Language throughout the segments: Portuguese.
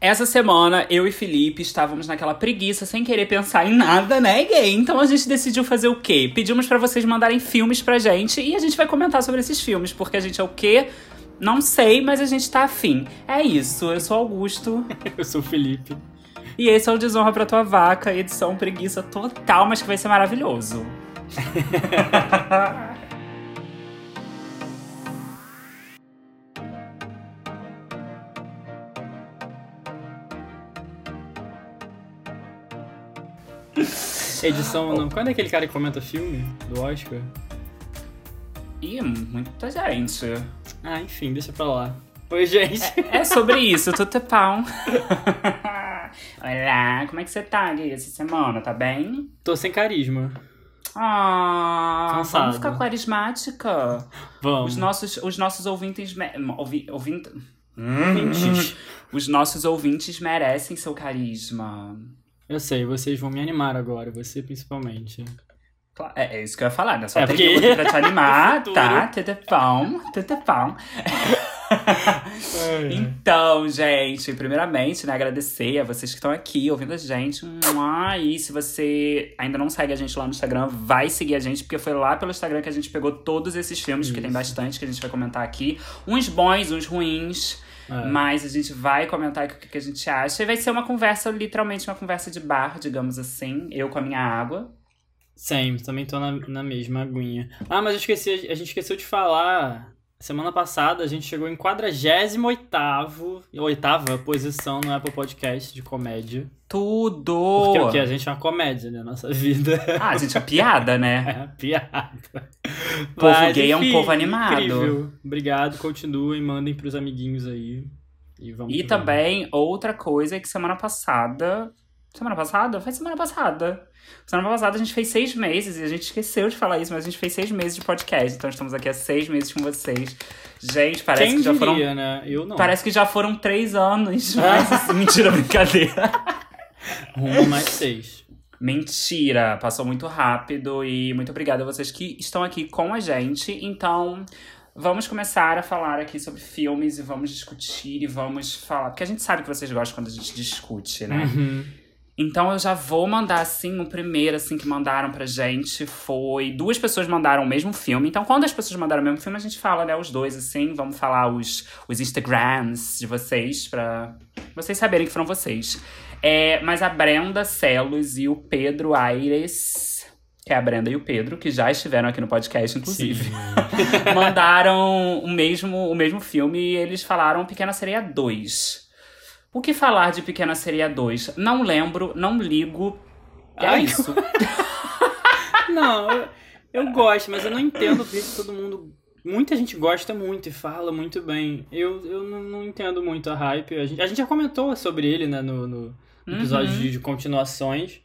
Essa semana, eu e Felipe estávamos naquela preguiça, sem querer pensar em nada, né, gay? Então a gente decidiu fazer o quê? Pedimos para vocês mandarem filmes pra gente e a gente vai comentar sobre esses filmes, porque a gente é o quê? Não sei, mas a gente tá afim. É isso, eu sou Augusto. eu sou Felipe. E esse é o Desonra pra Tua Vaca, edição preguiça total, mas que vai ser maravilhoso. Edição. Não. Quando é aquele cara que comenta filme do Oscar? Ih, muita gente. Ah, enfim, deixa pra lá. Oi, gente. É, é sobre isso, tudo é pão. Olá, como é que você tá, Gui, essa semana? Tá bem? Tô sem carisma. Ah, Cansado. vamos ficar carismática. Vamos. Os nossos, os nossos ouvintes. Ouvi, ouvint... ouvintes. os nossos ouvintes merecem seu carisma. Eu sei, vocês vão me animar agora, você principalmente. É, é isso que eu ia falar, né? Só é tem porque... que pra te animar, tá? Tudo pão, tudo pão. então, gente, primeiramente, né, agradecer a vocês que estão aqui ouvindo a gente. E se você ainda não segue a gente lá no Instagram, vai seguir a gente, porque foi lá pelo Instagram que a gente pegou todos esses filmes, Isso. que tem bastante que a gente vai comentar aqui. Uns bons, uns ruins. É. Mas a gente vai comentar o que, que a gente acha. E vai ser uma conversa, literalmente uma conversa de bar, digamos assim. Eu com a minha água. Sempre, também tô na, na mesma aguinha. Ah, mas eu esqueci, a gente esqueceu de falar Semana passada a gente chegou em 48 oitava posição no Apple Podcast de comédia. Tudo! Porque o que? A gente é uma comédia, né? Nossa vida. Ah, a gente é piada, né? É, piada. O povo Mas, gay enfim, é um povo animado. Incrível. Obrigado, continuem, mandem pros amiguinhos aí. E, vamos e também, outra coisa é que semana passada. Semana passada? Foi semana passada. Semana passada a gente fez seis meses e a gente esqueceu de falar isso, mas a gente fez seis meses de podcast. Então estamos aqui há seis meses com vocês. Gente, parece Quem que já diria, foram. Né? Eu não. Parece que já foram três anos. Mas assim, mentira, brincadeira. Rumo mais seis. Mentira, passou muito rápido e muito obrigada a vocês que estão aqui com a gente. Então, vamos começar a falar aqui sobre filmes e vamos discutir e vamos falar. Porque a gente sabe que vocês gostam quando a gente discute, né? Uhum. Então eu já vou mandar assim, o primeiro assim que mandaram pra gente foi duas pessoas mandaram o mesmo filme. Então quando as pessoas mandaram o mesmo filme, a gente fala, né, os dois assim, vamos falar os os Instagrams de vocês para vocês saberem que foram vocês. É, mas a Brenda Celos e o Pedro Aires que é a Brenda e o Pedro, que já estiveram aqui no podcast, inclusive, mandaram o mesmo, o mesmo filme e eles falaram Pequena Sereia 2. O que falar de Pequena Sereia 2? Não lembro, não ligo. É Ai, isso. não, eu, eu, gosto, mas eu não entendo porque todo mundo. Muita gente gosta muito e fala muito bem. Eu, eu não, não entendo muito a hype. A gente, a gente já comentou sobre ele, né, no, no episódio uhum. de, de continuações.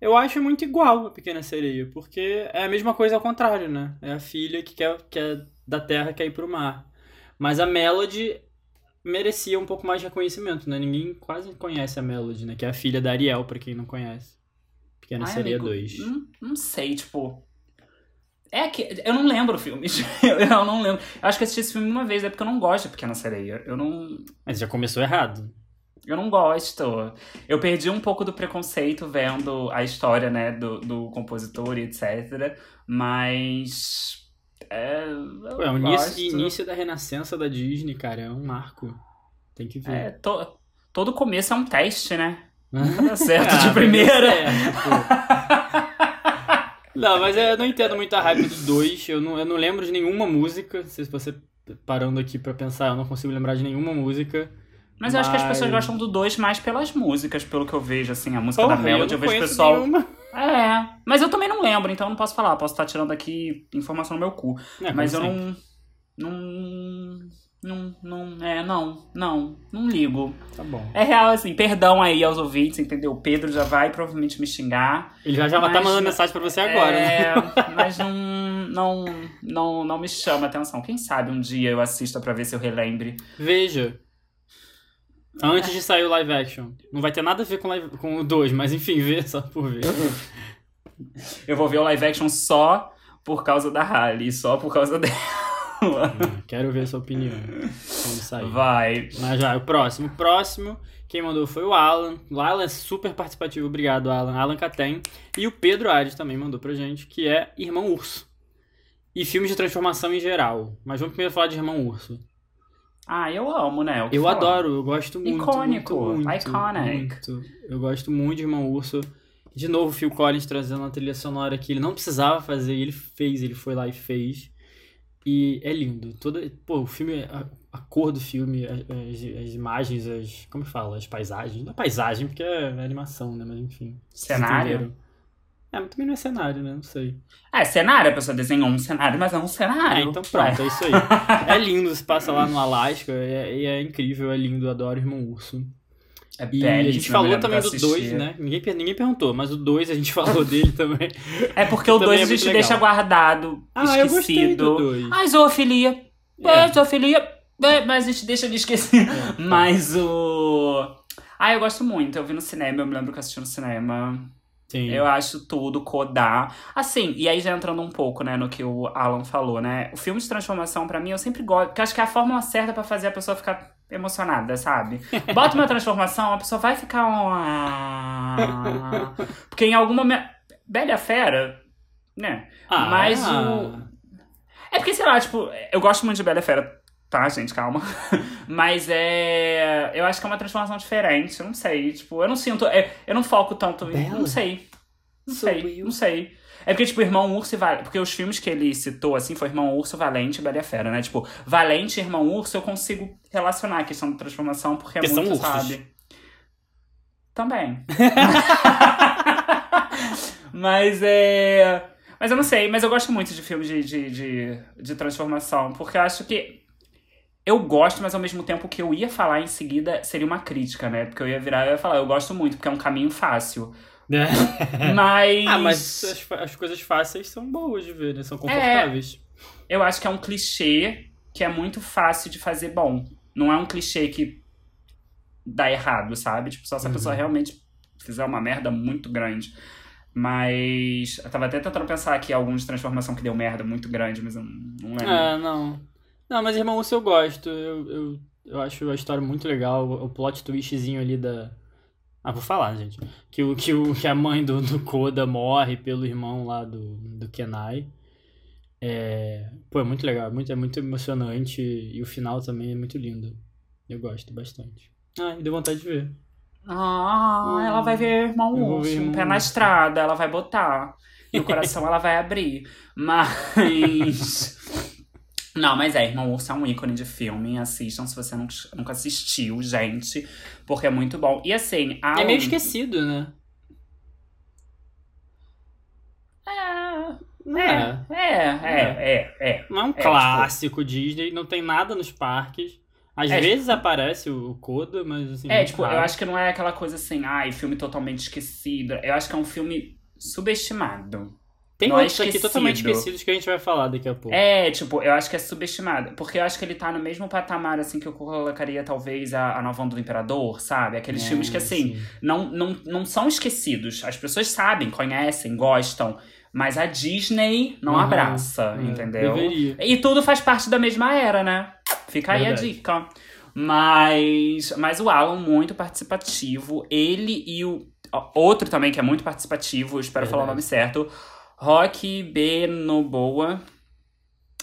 Eu acho muito igual a Pequena Sereia, porque é a mesma coisa ao contrário, né? É a filha que quer, quer da terra quer ir pro mar. Mas a Melody merecia um pouco mais de reconhecimento, né? Ninguém quase conhece a Melody, né? Que é a filha da Ariel, pra quem não conhece. Pequena Ai, Sereia 2. Não, não sei, tipo. É que. Eu não lembro filmes. eu não lembro. Eu acho que assisti esse filme uma vez, é porque eu não gosto de Pequena Sereia. Eu não. Mas já começou errado. Eu não gosto. Eu perdi um pouco do preconceito vendo a história, né, do, do compositor e etc. Mas é, é o início, início, da renascença da Disney, cara, é um marco. Tem que ver. É, to, todo começo é um teste, né? Nunca dá certo de ah, primeira. não, mas eu não entendo muito a hype dos dois. Eu não, eu não lembro de nenhuma música. Se você parando aqui para pensar, eu não consigo lembrar de nenhuma música. Mas, mas, eu acho que as pessoas gostam do dois mais pelas músicas, pelo que eu vejo, assim, a música Porra, da Melody, eu, eu vejo o pessoal. Nenhuma. É, mas eu também não lembro, então eu não posso falar. Posso estar tirando aqui informação no meu cu. É, mas eu não, não. Não, não, é, não, não, não ligo. Tá bom. É real, assim, perdão aí aos ouvintes, entendeu? O Pedro já vai provavelmente me xingar. Ele já, já tá mandando mensagem pra você agora, é, né? Mas não, não, não, não me chama atenção. Quem sabe um dia eu assista pra ver se eu relembre. Veja. Antes de sair o live action. Não vai ter nada a ver com, live, com o 2, mas enfim, vê só por ver. Eu vou ver o live action só por causa da Harley, só por causa dela. Hum, Quero ver sua opinião quando sair. Vai. Mas já, o próximo. O próximo, quem mandou foi o Alan. O Alan é super participativo, obrigado, Alan. Alan Catem. E o Pedro Ares também mandou pra gente, que é Irmão Urso. E filmes de transformação em geral. Mas vamos primeiro falar de Irmão Urso. Ah, eu amo, né? Que Eu falar. adoro, eu gosto muito. Icônico, muito, muito, iconic. muito. Eu gosto muito de Irmão Urso. De novo, o Phil Collins trazendo uma trilha sonora que ele não precisava fazer, ele fez, ele foi lá e fez. E é lindo. Toda, pô, o filme, a, a cor do filme, as, as- imagens, as. Como fala? As paisagens. Não é paisagem, porque é animação, né? Mas enfim. Cenário? É, mas também não é cenário, né? Não sei. É, cenário, a pessoa desenhou um cenário, mas é um Ah, cenário. então pronto, é isso aí. É lindo, se passa lá no Alasca, e é, e é incrível, é lindo, adoro Irmão Urso. É E a gente belíssimo, eu falou também do assistir. 2, né? Ninguém, ninguém perguntou, mas o 2 a gente falou dele também. É porque o Também 2 é a gente muito deixa legal. guardado, Ah, eu gostei esquecido. do 2. Ai, zoofilia. É. É, zoofilia. É, mas a gente deixa de esquecer. tá. Mas o. Ah, eu gosto muito. Eu vi no cinema, eu me lembro que eu assisti no cinema. Sim. Eu acho tudo, codar. Assim, e aí já entrando um pouco, né, no que o Alan falou, né? O filme de transformação, pra mim, eu sempre gosto. Porque acho que é a fórmula certa pra fazer a pessoa ficar emocionada, sabe? Bota uma transformação, a pessoa vai ficar. um "Ah". Porque em algum momento. Bela Fera, né? Ah, mas o- É porque, sei lá, tipo, eu gosto muito de Bela Fera, tá, gente? Calma. Mas é. Eu acho que é uma transformação diferente, eu não sei. Tipo, eu não sinto. é, Eu não foco tanto. Bela? Não sei. Não Sou sei, não sei. É porque, tipo, Irmão Urso e Valente. Porque os filmes que ele citou, assim, foi Irmão Urso, Valente e Bela e a Fera, né? Tipo, Valente e Irmão Urso eu consigo relacionar a questão da transformação, porque é são muito, ursos. sabe? Também. mas é. Mas eu não sei, mas eu gosto muito de filmes de, de, de, de transformação, porque eu acho que. Eu gosto, mas ao mesmo tempo o que eu ia falar em seguida seria uma crítica, né? Porque eu ia virar e ia falar, eu gosto muito, porque é um caminho fácil. Mas. ah, mas as, as coisas fáceis são boas de ver, né? São confortáveis. Eu acho que é um clichê que é muito fácil de fazer bom. Não é um clichê que dá errado, sabe? Tipo, só se a Uhum. pessoa realmente fizer uma merda muito grande. Mas. Eu tava até tentando pensar aqui alguns de transformação que deu merda muito grande, mas eu não não lembro. Ah, não. Não, mas Irmão Urso eu gosto. Eu, eu, eu acho a história muito legal. O, o plot twistzinho ali da. Ah, vou falar, gente. Que, o, que, o, que a mãe do, do Koda morre pelo irmão lá do, do Kenai. É. Pô, é muito legal. é Muito, é muito emocionante. E o final também é muito lindo. Eu gosto bastante. Ah, deu vontade de ver. Ah, Hum. ela vai ver Irmão Urso, ver um pé na estrada, ela vai botar. E o coração ela vai abrir. Mas. Não, mas é, Irmão Urso é um ícone de filme. Assistam se você nunca, nunca assistiu, gente. Porque é muito bom. E assim, a. É meio esquecido, né? É, é, é, é, é. Não é um tipo- clássico Disney, não tem nada nos parques. Às É, vezes aparece o Koda, mas assim. É, tipo, eu acho que não é aquela coisa assim, ai, filme totalmente esquecido. Eu acho que é um filme subestimado. Tem não é outros aqui esquecido. totalmente esquecidos que a gente vai falar daqui a pouco. É, tipo, eu acho que é subestimado. Porque eu acho que ele tá no mesmo patamar, assim, que eu colocaria, talvez, a, a Nova Onda do Imperador, sabe? Aqueles É, filmes que, assim, sim. não, não, não são esquecidos. As pessoas sabem, conhecem, gostam. Mas a Disney não Aham, abraça, é, entendeu? Deveria. E tudo faz parte da mesma era, né? Fica aí Verdade. a dica. Mas, mas o Alan, muito participativo. Ele e o outro também que é muito participativo, espero falar o nome Verdade. certo. Rock Benoboa.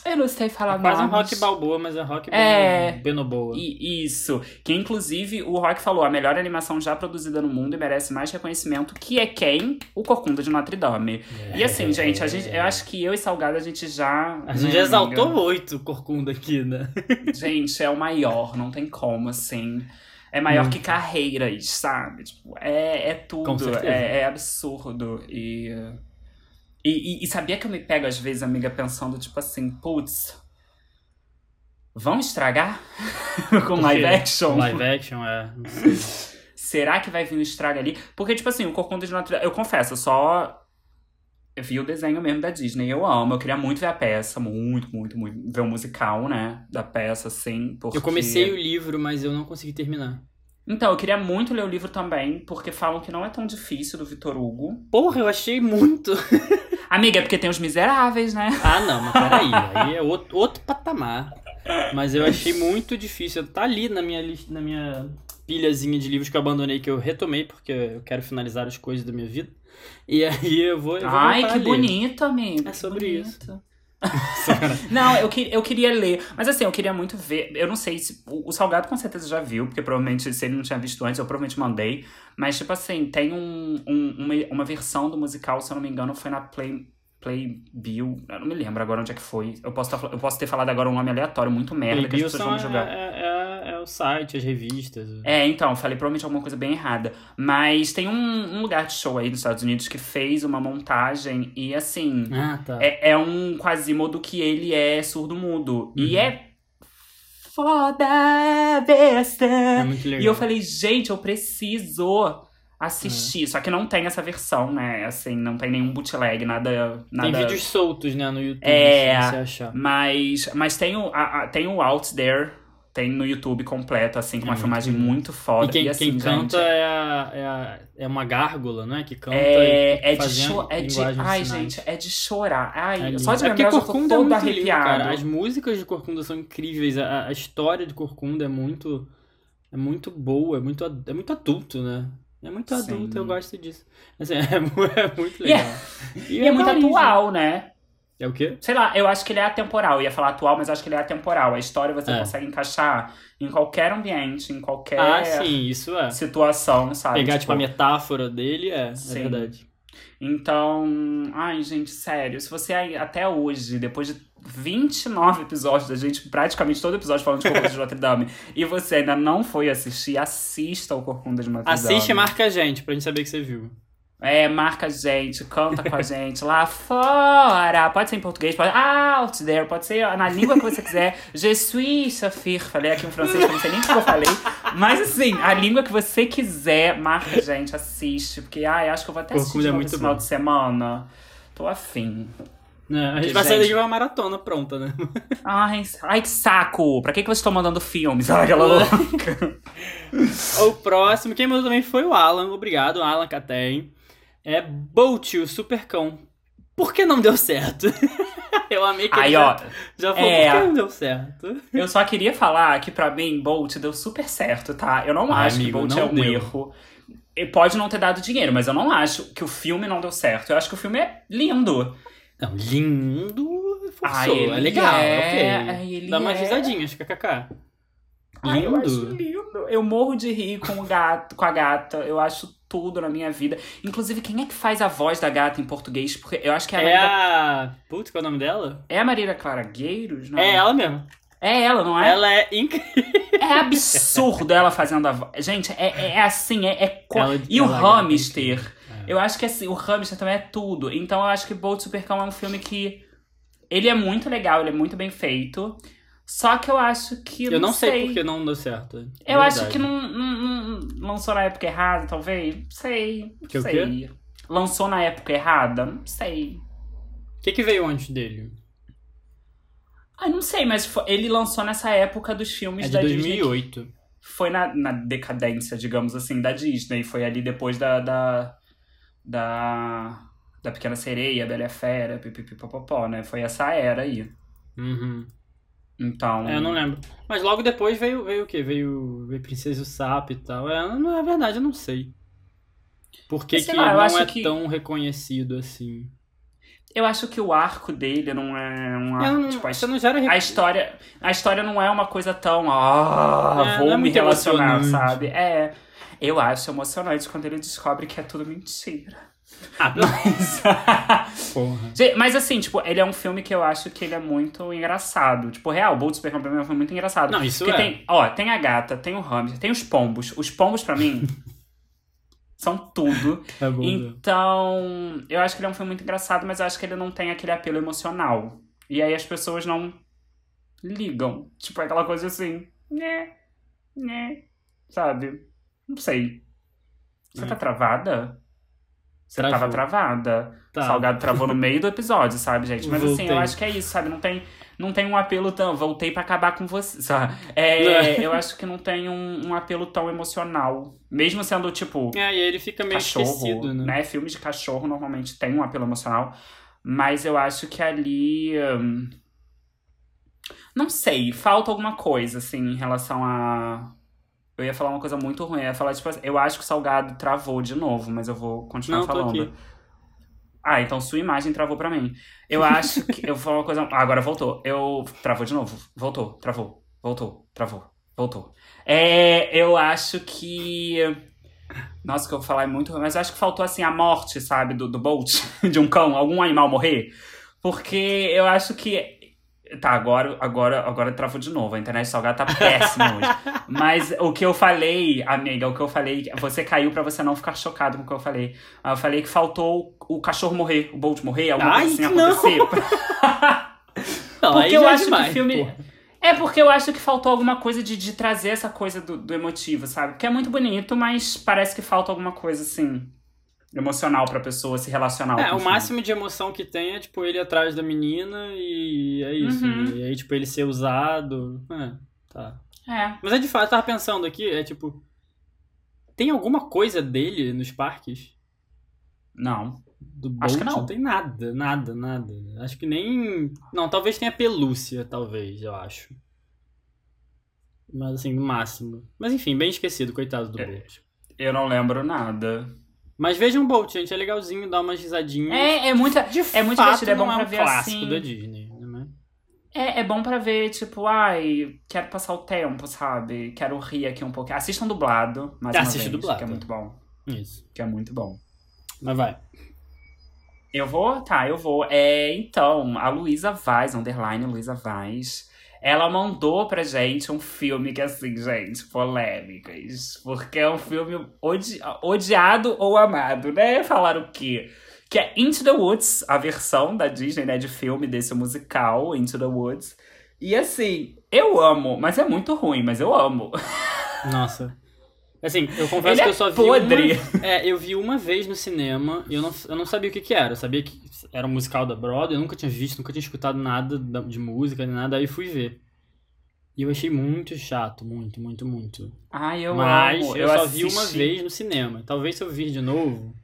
Eu não sei falar É quase um rock balboa, mas é rock É. beno- benoboa. E- Isso. Que inclusive o Rock falou a melhor animação já produzida no mundo e merece mais reconhecimento, que é quem? O Corcunda de Notre Dame. E assim, gente, a gente, eu acho que eu e Salgado a gente já. A gente né, já exaltou amiga? muito o Corcunda aqui, né? Gente, é o maior, não tem como, assim. É maior Hum. que carreiras, sabe? Tipo, é, é tudo. É, é absurdo. E, e, e- e sabia que eu me pego, às vezes, amiga, pensando, tipo assim, putz, vão estragar com live action? Live action, é. Será que vai vir um estrago ali? Porque, tipo assim, o Corcunda de Notre eu confesso, eu só eu vi o desenho mesmo da Disney, eu amo, eu queria muito ver a peça, muito, muito, muito, ver o musical, né, da peça, assim, porque... Eu comecei o livro, mas eu não consegui terminar. Então, eu queria muito ler o livro também, porque falam que não é tão difícil do Vitor Hugo. Porra, eu achei muito. Amiga, é porque tem os miseráveis, né? Ah, não, mas peraí. Aí é outro, outro patamar. Mas eu achei muito difícil. Tá ali na minha lista, na minha pilhazinha de livros que eu abandonei, que eu retomei, porque eu quero finalizar as coisas da minha vida. E aí eu vou. Eu vou Ai, que bonito, amigo. É sobre bonito. isso. Não, eu, que- eu queria ler. Mas assim, eu queria muito ver. Eu não sei se. O, o Salgado com certeza já viu, porque provavelmente, se ele não tinha visto antes, eu provavelmente mandei. Mas, tipo assim, tem um, um- uma, uma versão do musical, se eu não me engano, foi na Play. Playbill, eu não me lembro agora onde é que foi. Eu posso, tá- eu posso ter falado agora um nome aleatório, muito merda, que as Playbill pessoas vão julgar. é, é- é o site, as revistas. É, então, falei provavelmente alguma coisa bem errada. Mas tem um, um lugar de show aí nos Estados Unidos que fez uma montagem e assim. Ah, tá. É, é um Quasimodo que ele é surdo-mudo. E Uhum. é. Foda besta! É muito legal. E eu falei, gente, eu preciso assistir. Só que não tem essa versão, né? Assim, não tem nenhum bootleg, nada. nada... Tem vídeos soltos, né, no YouTube, É, se você achar. Mas, mas tem, o, a- a- tem o Out There, tem no YouTube completo, assim, com É uma muito filmagem lindo. muito foda. E quem, assim, quem canta gente, é, a, é, a- é uma gárgula, não é? Que canta É, é de fazendo cho- é de Ai, sinais. gente, é de chorar. Ai, É lindo. só de é porque lembrar eu tô Corcunda é todo muito lindo, arrepiado. cara. As músicas de Corcunda são incríveis. A, a história de Corcunda é muito é muito boa, é muito, é muito adulto, né? É muito Sim. adulto, eu gosto disso. Assim, é, é muito E é- legal. E é muito Paris, né? atual, né? É o quê? Sei lá, eu acho que ele é atemporal. Eu ia falar atual, mas acho que ele é atemporal. A história você É. consegue encaixar em qualquer ambiente, em qualquer Ah, sim, isso é. situação, sabe? Pegar, tipo, a metáfora dele, é, é Sim. verdade. Então, ai, gente, sério, se você até hoje, depois de 29 episódios da gente, praticamente todo episódio falando de Corcunda de Notre Dame, e você ainda não foi assistir, assista o Corcunda de Notre Dame. Assiste e marca a gente, pra gente saber que você viu. É, marca a gente, canta com a gente lá fora. Pode ser em português, pode out there, pode ser na língua que você quiser. Je suis Safir. Falei aqui em francês, que eu não sei nem o que eu falei. Mas assim, a língua que você quiser, marca a gente, assiste. Porque, ai, acho que eu vou até assistir de é muito esse final bom. de semana. Tô afim. É, a gente vai sair com uma maratona pronta, né? Ai, ai, que saco! Pra que, que vocês estão mandando filmes? Ai, aquela louca. O próximo, quem mandou também foi o Alan. Obrigado, Alan Catem. É Bolt, o supercão. Por que não deu certo? Eu amei que Aí, já, ó, já falou, é. por que não deu certo? eu só queria falar que pra mim, Bolt deu super certo, tá? Eu não Ai, acho amigo, que Bolt é um deu. erro. Pode não ter dado dinheiro, mas eu não acho que o filme não deu certo. Eu acho que o filme é lindo. Não, lindo, forçou. Ah, é legal, é, ok. ele Dá é. risadinhas, kkk. Ai, eu acho Lindo. lindo. Eu morro de rir com o gato, com a gata. Eu acho tudo na minha vida. Inclusive, quem é que faz a voz da gata em português? Porque eu acho que é a É a... Putz, qual é o nome dela? é a Marília Clara Gueiros, não? É ela mesmo. É ela, não é? Ela é incrível. É absurdo ela fazendo a voz. Gente, é, é- é assim, é, é co- Ela- E o ela grava Hamster. incrível. É. Eu acho que assim, o Hamster também é tudo. Então eu acho que Bolt Supercão é um filme que. Ele é muito legal, ele é muito bem feito. Só que eu acho que. Eu não sei, porque não deu certo. de Eu acho verdade. que não, não- não- lançou na época errada, talvez. Não sei. Não Que sei. Lançou na época errada? Não sei. O que, que veio antes dele? Ai, não sei, mas foi- ele lançou nessa época dos filmes É de da Disney. 2008. Foi na, na decadência, digamos assim, da Disney. Foi ali depois da. da, da, da Pequena Sereia, Bela e a Fera, pipipipopopó, né? Foi essa era aí. Uhum. Então. É, eu não lembro. Mas logo depois veio, veio o quê? Veio, veio Princesa e o Sapo e tal. É, não é verdade, eu não sei. Por que, Sei que lá, eu não acho é que- tão reconhecido assim? Eu acho que o arco dele não é um É, arco. não, tipo, a não gera A história, a história não é uma coisa tão. Ah, É, vou não é me muito relacionar, emocionante. sabe? É. Eu acho emocionante quando ele descobre que é tudo mentira. Ah, Mas, porra. Mas assim, tipo, ele é um filme que eu acho que ele é muito engraçado. Tipo, real, Bolt Supercampeão é um filme muito engraçado. Não, isso Porque é. tem, ó, tem a gata, tem o hamster, tem os pombos. Os pombos, pra mim, são tudo. É bom. né? Então, eu acho que ele é um filme muito engraçado, mas eu acho que ele não tem aquele apelo emocional. E aí as pessoas não ligam. Tipo, é aquela coisa assim, né, né, sabe? Não sei. Você É. tá travada? Você Travou. tava travada. Tá. O Salgado travou no meio do episódio, sabe, gente? Mas assim, Voltei. eu acho que é isso, sabe? Não tem, não tem um apelo tão. Voltei pra acabar com você, sabe? É, eu acho que não tem um, um apelo tão emocional. Mesmo sendo, tipo, É, e ele fica meio cachorro, esquecido, né? né? Filmes de cachorro normalmente tem um apelo emocional. Mas eu acho que ali. hum, não sei, falta alguma coisa, assim, em relação a. Eu ia falar uma coisa muito ruim. Eu ia falar, tipo assim, eu acho que o Salgado travou de novo, mas eu vou continuar Não, falando. Ah, então sua imagem travou pra mim. Eu acho que. Eu vou falar uma coisa. Ah, agora voltou. Eu. Travou de novo. Voltou, travou. Voltou, travou. Voltou. É, eu acho que. Nossa, o que eu vou falar é muito ruim, mas eu acho que faltou assim a morte, sabe, do, do Bolt, de um cão, algum animal morrer. Porque eu acho que. Tá, agora, agora, agora travou de novo. A internet salgada tá péssima hoje. Mas o que eu falei, amiga, o que eu falei, você caiu pra você não ficar chocado com o que eu falei. Ah, Eu falei que faltou o cachorro morrer, o Bolt morrer, alguma Ai, coisa assim não! acontecer. Não, Porque aí eu já é acho demais, que o filme. porra. É porque eu acho que faltou alguma coisa de, de trazer essa coisa do, do emotivo, sabe? Porque é muito bonito, mas parece que falta alguma coisa assim. Emocional pra pessoa se relacionar. É, com o filme. máximo de emoção que tem é, tipo, ele atrás da menina e é isso. Uhum. E aí, tipo, ele ser usado. É, tá. É. Mas é de fato, eu tava pensando aqui, é tipo. Tem alguma coisa dele nos parques? Não. Do Bolt? Acho que não. tem nada, nada, nada. Acho que nem. Não, talvez tenha pelúcia, talvez, eu acho. Mas assim, no máximo. Mas enfim, bem esquecido, coitado do É. Bolt. Eu não lembro nada. Mas vejam o Bolt, gente, é legalzinho, dá umas risadinhas. É, é muito, De é muito fato, divertido, é bom não pra é um ver clássico assim. da Disney, né? É, é bom pra ver, tipo, ai, quero passar o tempo, sabe? Quero rir aqui um pouquinho. Assistam dublado, mais uma Assiste dublado. que é muito bom. Isso. Que é muito bom. Mas vai. Eu vou? Tá, eu vou. É, então, a Luísa Vaz, underline Luísa Vaz, ela mandou pra gente um filme que, assim, gente, polêmicas. Porque é um filme odi- odiado ou amado, né? Falar o quê? Que é Into the Woods, a versão da Disney, né, de filme desse musical, Into the Woods. E assim, eu amo, mas é muito ruim, mas eu amo. Nossa. Assim, eu confesso Ele que é eu só vi podre. uma... É, eu vi uma vez no cinema e eu não, eu não sabia o que que era. Eu sabia que era um musical da Broadway, eu nunca tinha visto, nunca tinha escutado nada da- de música, nem nada, aí fui ver. E eu achei muito chato, muito, muito, muito. Ai, eu Mas amo. eu, só vi uma vez no cinema. Talvez se eu vir de novo,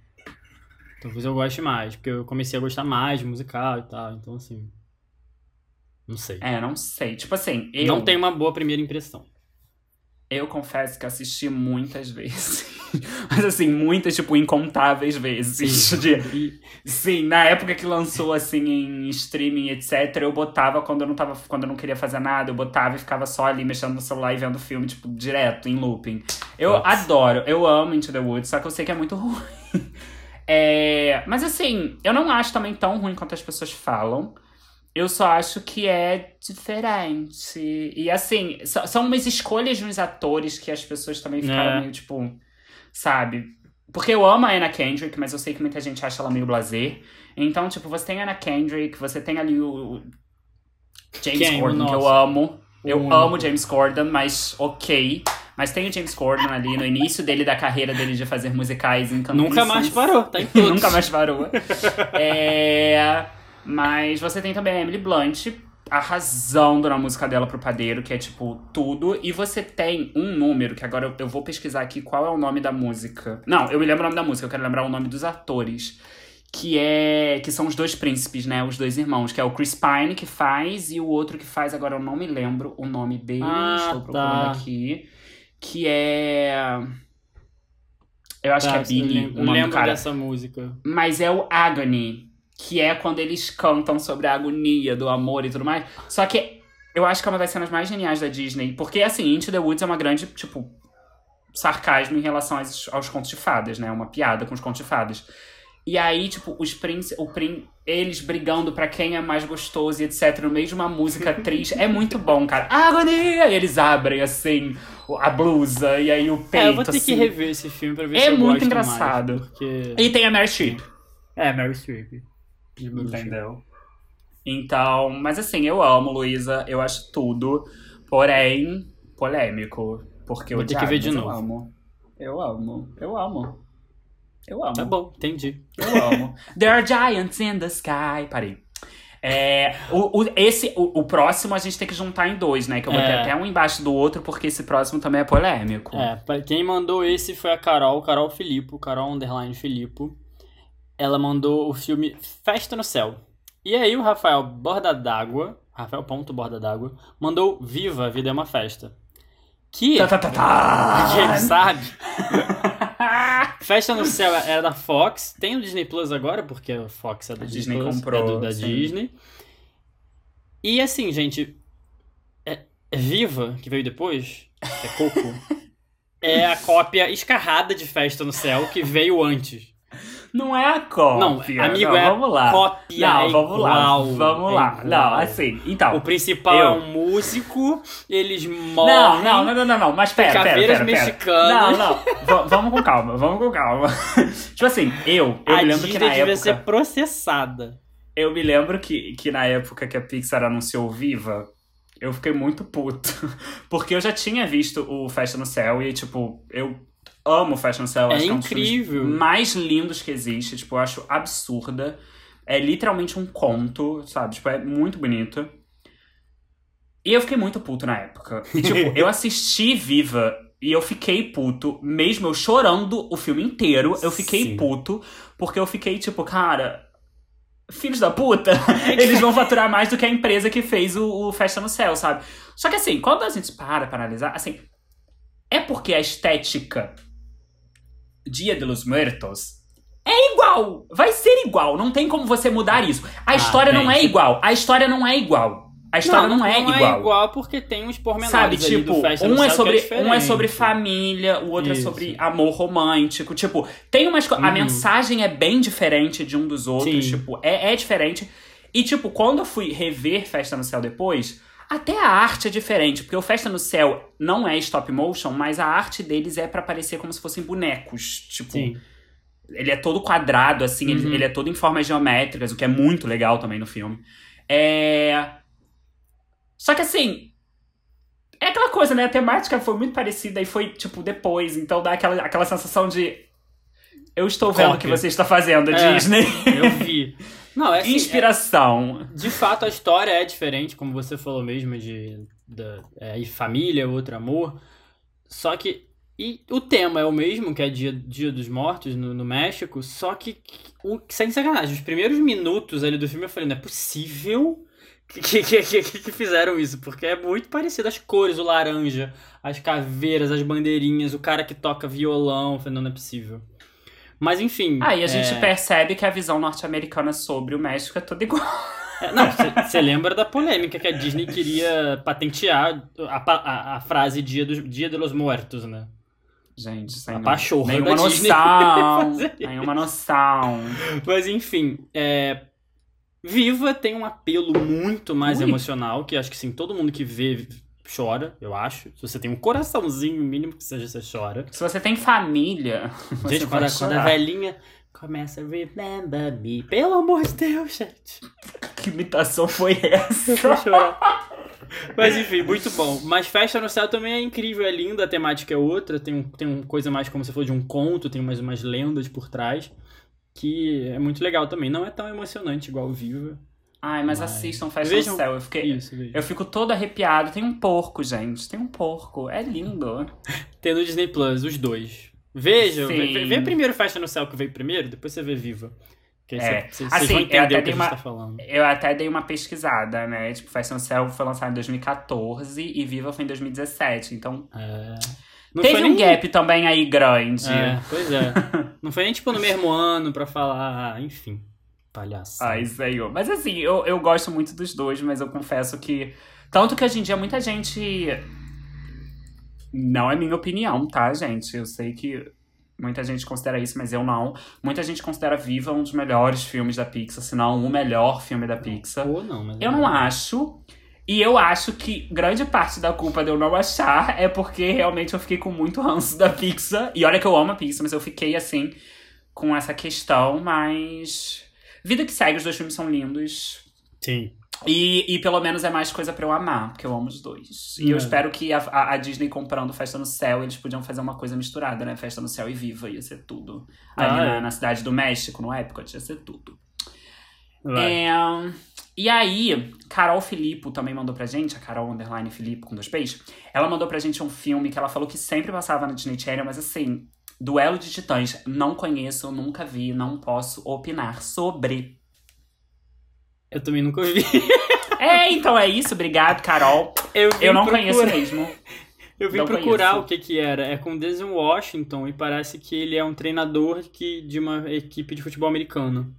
talvez eu goste mais, porque eu comecei a gostar mais de musical e tal, então assim... Não sei. É, não sei. Tipo assim, eu... Não tem uma boa primeira impressão. Eu confesso que assisti muitas vezes. Mas assim, muitas, tipo, incontáveis vezes. De- Sim, na época que lançou, assim, em streaming, etc., eu botava quando eu não tava, quando eu não queria fazer nada, eu botava e ficava só ali mexendo no celular e vendo filme, tipo, direto, em looping. Eu Nossa. adoro, eu amo Into the Woods, só que eu sei que é muito ruim. É, mas assim, eu não acho também tão ruim quanto as pessoas falam. Eu só acho que é diferente. E assim, são umas escolhas de uns atores que as pessoas também ficaram É. meio, tipo, sabe? Porque eu amo a Anna Kendrick, mas eu sei que muita gente acha ela meio blazer. Então, tipo, você tem a Anna Kendrick, você tem ali o James Quem? Corden, que eu amo. Eu amo James Corden, mas ok. Mas tem o James Corden ali no início dele da carreira dele de fazer musicais encantados. Nunca mais parou, tá em. Nunca mais parou. É, Mas você tem também a Emily Blunt arrasando na música dela pro padeiro, que é tipo tudo. E você tem um número, que agora eu- eu vou pesquisar aqui qual é o nome da música. Não, eu me lembro o nome da música, eu quero lembrar o nome dos atores. Que é. Que são os dois príncipes, né? Os dois irmãos, que é o Chris Pine que faz, e o outro que faz, agora eu não me lembro o nome dele. Ah, estou procurando tá. aqui. Que é. Eu acho Tá, que é Billy, eu lembro, o nome lembro cara. dessa música. Mas é o Agony, que é quando eles cantam sobre a agonia do amor e tudo mais. Só que eu acho que é uma das cenas mais geniais da Disney. Porque, assim, Into the Woods é uma grande, tipo, sarcasmo em relação aos, aos contos de fadas, né? Uma piada com os contos de fadas. E aí, tipo, os príncipes, o prín, eles brigando pra quem é mais gostoso e etc, no meio de uma música triste. É muito bom, cara. Agonia! E eles abrem, assim, a blusa e aí o peito, é, eu vou ter que assim. rever esse filme pra ver É se eu muito gosto engraçado. mais, porque... E tem a Mary Streep. É, Mary Streep. Entendeu? Então, mas assim, eu amo Luísa, eu acho tudo, porém, polêmico. Porque Vou eu ter que ver de eu novo. amo. Eu amo, eu amo. Eu amo. Tá bom, entendi. Eu amo. There are giants in the sky. Parei. É, o, o, esse, o, o próximo a gente tem que juntar em dois, né? Que eu botei É. até um embaixo do outro, porque esse próximo também é polêmico. É, quem mandou esse foi a Carol, Carol Filippo, Carol Underline Filippo. Ela mandou o filme Festa no Céu. E aí o Rafael Borda d'Água, Rafael ponto Borda d'Água, mandou Viva, a Vida é uma Festa. Que, Tá, tá, tá, tá. quem sabe, Festa no Céu era da Fox, tem o Disney Plus agora, porque a Fox é da A Disney, Disney Plus, comprou, é do- da sim. Disney. E assim, gente, é- é Viva, que veio depois, é Coco, é a cópia escarrada de Festa no Céu que veio antes. Não é a cópia. Não, amigo, Não, é vamos lá. cópia, Não, é vamos lá. igual, Vamos é lá. igual. Não, assim, então. O principal Eu- é um músico, eles Não, morrem. não, não, não, não, não, mas pera, pera, pera, mexicanas. Não, não, vamos com calma, vamos com calma. tipo assim, eu, eu a me lembro Disney que na devia época... ser processada. Eu me lembro que, que na época que a Pixar anunciou Viva, eu fiquei muito puto. Porque eu já tinha visto o Festa no Céu e, tipo, eu amo no Céu. É acho que é um dos incrível. mais lindos que existe. Tipo, eu acho absurda. É literalmente um conto, sabe? Tipo, é muito bonito. E eu fiquei muito puto na época. E, tipo, eu assisti Viva e eu fiquei puto, mesmo eu chorando o filme inteiro, eu fiquei Sim. puto, porque eu fiquei, tipo, cara. Filhos da puta, eles vão faturar mais do que a empresa que fez o, o Festa no Céu, sabe? Só que assim, quando a gente para pra analisar, assim, é porque a estética Dia de los Muertos é igual. Vai ser igual. Não tem como você mudar isso. A Ah, história não é igual. A história não é igual. A história não, é igual. é igual porque tem uns pormenores Sabe, ali tipo, do Festa no um é, Céu sobre, que é um é sobre família, o outro Isso. é sobre amor romântico. Tipo, tem umas coisas. A Uhum. mensagem é bem diferente de um dos outros. Sim. Tipo, é, é diferente. E, tipo, quando eu fui rever Festa no Céu depois, até a arte é diferente. Porque o Festa no Céu não é stop motion, mas a arte deles é pra parecer como se fossem bonecos. Tipo, Sim. ele é todo quadrado, assim, ele, Uhum. ele é todo em formas geométricas, o que é muito legal também no filme. É. Só que assim. É aquela coisa, né? A temática foi muito parecida e foi, tipo, depois. Então dá aquela, aquela sensação de. Eu estou vendo o que você está fazendo, É. Disney. Eu vi. Não, é assim, Inspiração. é- de fato a história é diferente, como você falou mesmo, de da, é, e família, outro amor. Só que. E o tema é o mesmo, que é Dia, dia dos Mortos no, no México, só que, o, sem sacanagem, os primeiros minutos ali do filme eu falei, não é possível que, que, que, que- que fizeram isso, porque é muito parecido. As cores, o laranja, as caveiras, as bandeirinhas, o cara que toca violão, eu falei, não, não é possível. Mas enfim. Aí a gente é- percebe que a visão norte-americana sobre o México é toda igual. É, Não, você lembra da polêmica que a Disney queria patentear a, a, a frase Dia, dos, Dia de los Muertos, né? Gente, sem A pachorra nenhuma da Disney noção. nenhuma noção. Mas enfim, é, Viva tem um apelo muito mais Ui. emocional, que acho que sim, todo mundo que vê chora, eu acho. Se você tem um coraçãozinho, mínimo que seja, você chora. Se você tem família, você gente, quando, a- quando a velhinha começa a remember me, pelo amor de Deus, gente. Que imitação foi Eu essa? vou chorar. Mas enfim, muito bom. Mas Festa no Céu também é incrível, é linda, a temática é outra, tem, um, tem uma coisa mais como se fosse de um conto, tem mais umas lendas por trás, que é muito legal também. Não é tão emocionante igual o Viva. Ai, mas Mas- assistam Festa Vejam no Céu. Eu, fiquei, Isso, eu fico todo arrepiado. Tem um porco, gente. Tem um porco. É lindo. Tem no Disney Plus, os dois. Veja, Sim. vê, vê primeiro Festa no Céu que veio primeiro, depois você vê Viva. Que É. Assim, eu até o que dei a gente uma- tá falando. Eu até dei uma pesquisada, né? Tipo, Festa no Céu foi lançado em 2014 e Viva foi em 2017. Então, É. Não teve foi um nem- gap também aí grande. É, pois é. Não foi nem tipo no mesmo ano pra falar, enfim. Palhaçada. Ai, senhor. Mas assim, eu, eu gosto muito dos dois, mas eu confesso que. Tanto que hoje em dia muita gente. Não é minha opinião, tá, gente? Eu sei que muita gente considera isso, mas eu não. Muita gente considera Viva um dos melhores filmes da Pixar, se não o melhor filme da Pixar. Ou não, mas Eu não acho. E eu acho que grande parte da culpa de eu não achar é porque realmente eu fiquei com muito ranço da Pixar. E olha que eu amo a Pixar, mas eu fiquei assim com essa questão, mas. Vida que segue, os dois filmes são lindos. Sim. E, e pelo menos é mais coisa pra eu amar, porque eu amo os dois. E eu É. espero que a, a- Disney comprando Festa no Céu, eles podiam fazer uma coisa misturada, né? Festa no Céu e Viva, ia ser tudo. Ali Ah, na, é. na cidade do México, no Epcot, ia ser tudo. É, e aí, Carol Filippo também mandou pra gente, a Carol Underline Filippo com dois peixes. Ela mandou pra gente um filme que ela falou que sempre passava na Disney Channel, mas assim, Duelo de Titãs. Não conheço, nunca vi, não posso opinar sobre. Eu também nunca vi. É, então é isso, obrigado, Carol. Eu, Eu não procurar- conheço mesmo. Eu vim Não procurar conheço. o que que era. É com Denzel Washington e parece que ele é um treinador que, de uma equipe de futebol americano.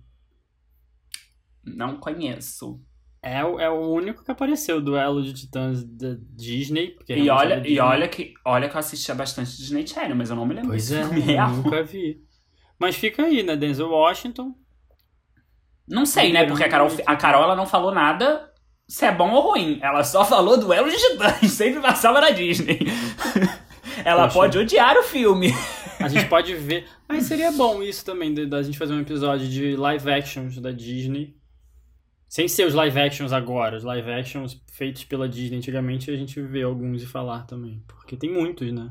Não conheço. É, o- é o único que apareceu, Duelo de Titãs da Disney. Porque E olha, da e Disney. olha que olha que eu assistia bastante Disney Channel, mas eu não me lembro Pois é, real. nunca vi. Mas fica aí, né? Denzel Washington. Não sei, né? Porque a Carol, a Carol ela não falou nada se é bom ou ruim. Ela só falou Duelo de Titãs, sempre passava na Disney. ela Poxa. pode odiar o filme. A gente pode ver. Mas seria bom isso também, da gente fazer um episódio de live actions da Disney. Sem ser os live actions agora. Os live actions feitos pela Disney antigamente, a gente vê alguns e falar também. Porque tem muitos, né?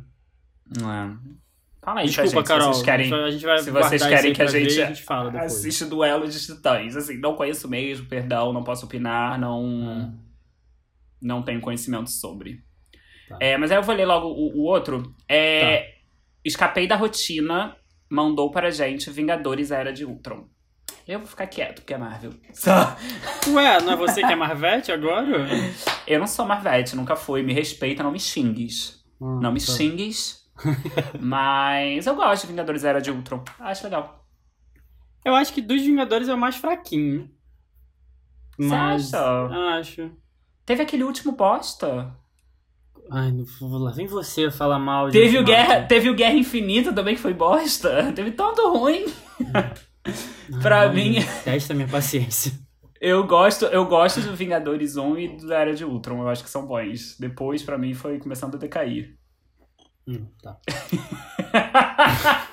Fala aí, Desculpa, gente, Carol. se vocês querem. a gente vai se vocês querem que a ver gente e a gente fala depois. Assiste Duelo de Titãs. Assim, não conheço mesmo, perdão, não posso opinar, não. Não tenho conhecimento sobre. Tá. É, mas aí eu vou ler logo o, o outro. É, Escapei da rotina, mandou para gente Vingadores Era de Ultron. Eu vou ficar quieto, porque é Marvel. Só. Ué, não é você que é Marvete agora? Eu não sou Marvete, nunca fui. Me respeita, não me xingues. Ah, Não me tá. xingues. mas eu gosto de Vingadores Era de Ultron. Acho legal. Eu acho que dos Vingadores é o mais fraquinho. Você Mas. acha? Acho. Teve aquele último bosta. Ai, não, lá vem você falar mal de Teve o. Guerra, teve o Guerra Infinita também, que foi bosta. Teve tanto ruim. pra Ai, mim- Testa minha paciência. Eu gosto, eu gosto do Vingadores 1 e do Era de Ultron. Eu acho que são bons. Depois, pra mim, foi começando a decair. Hum, tá.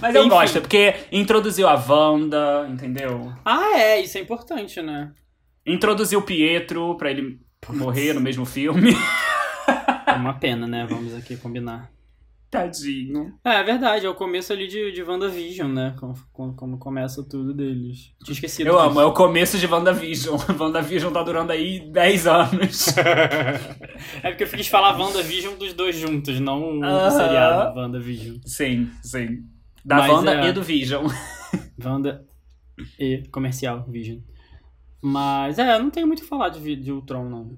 Mas eu Enfim. gosto, porque introduziu a Wanda, entendeu? Ah, é, isso é importante, né? Introduziu o Pietro pra ele morrer no mesmo filme. É uma pena, né? Vamos aqui combinar. Tadinho. É, é verdade, é o começo ali de, de WandaVision, né? Como, como, como começa tudo deles. Tinha esquecido. Eu amo, é o começo de WandaVision. WandaVision tá durando aí 10 anos. é porque eu quis falar WandaVision dos dois juntos, não o Aham. seriado WandaVision. sim, sim. Da Mas Wanda é- e do Vision. Wanda e comercial Vision. Mas, é, eu não tenho muito o que falar de, de Ultron, não.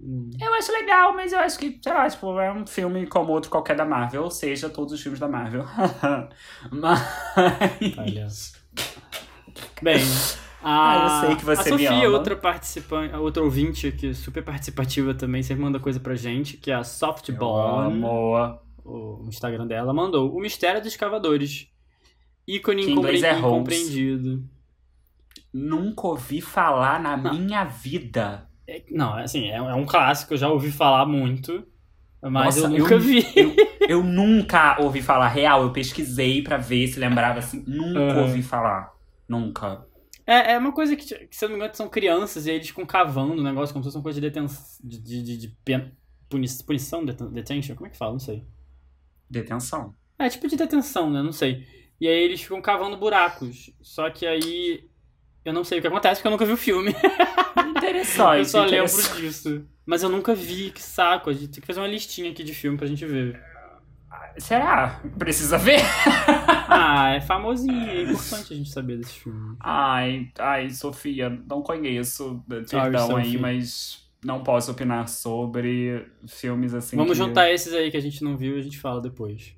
Hum. Eu acho legal, mas eu acho que, sei lá, tipo, é um filme como outro qualquer da Marvel, ou seja, todos os filmes da Marvel. mas. Aliás. Bem, Ah, a, eu sei que você a me Sofia, ama. outra participante, outra ouvinte aqui, super participativa também, sempre manda coisa pra gente, que é a Softbone, Amor. o Instagram dela, mandou O Mistério dos Escavadores. Ícone inglês incompre- é incompreendido. Nunca ouvi falar na minha vida. É- não, assim, é, é um clássico, eu já ouvi falar muito, mas Nossa, eu nunca eu- vi. Eu nunca ouvi falar real, eu pesquisei pra ver se lembrava assim. Nunca Aham. ouvi falar. Nunca. É, é uma coisa que, que, se eu não me engano, são crianças e eles ficam cavando o negócio como se fosse uma coisa de detenção. De, de, de, de pen- puni- punição, deten- detention? Como é que fala? Não sei. Detenção. É tipo de detenção, né? Não sei. E aí eles ficam cavando buracos. Só que aí. Eu não sei o que acontece porque eu nunca vi o filme. Interessante. eu só lembro disso. Mas eu nunca vi, que saco. A gente tem que fazer uma listinha aqui de filme pra gente ver. Será? Precisa ver? Ah, é famosinho, é importante a gente saber desse filme. Ai, ai, Sofia, não conheço. Perdão Sorry, aí, Sophie. mas não posso opinar sobre filmes assim. Vamos que- juntar esses aí que a gente não viu e a gente fala depois.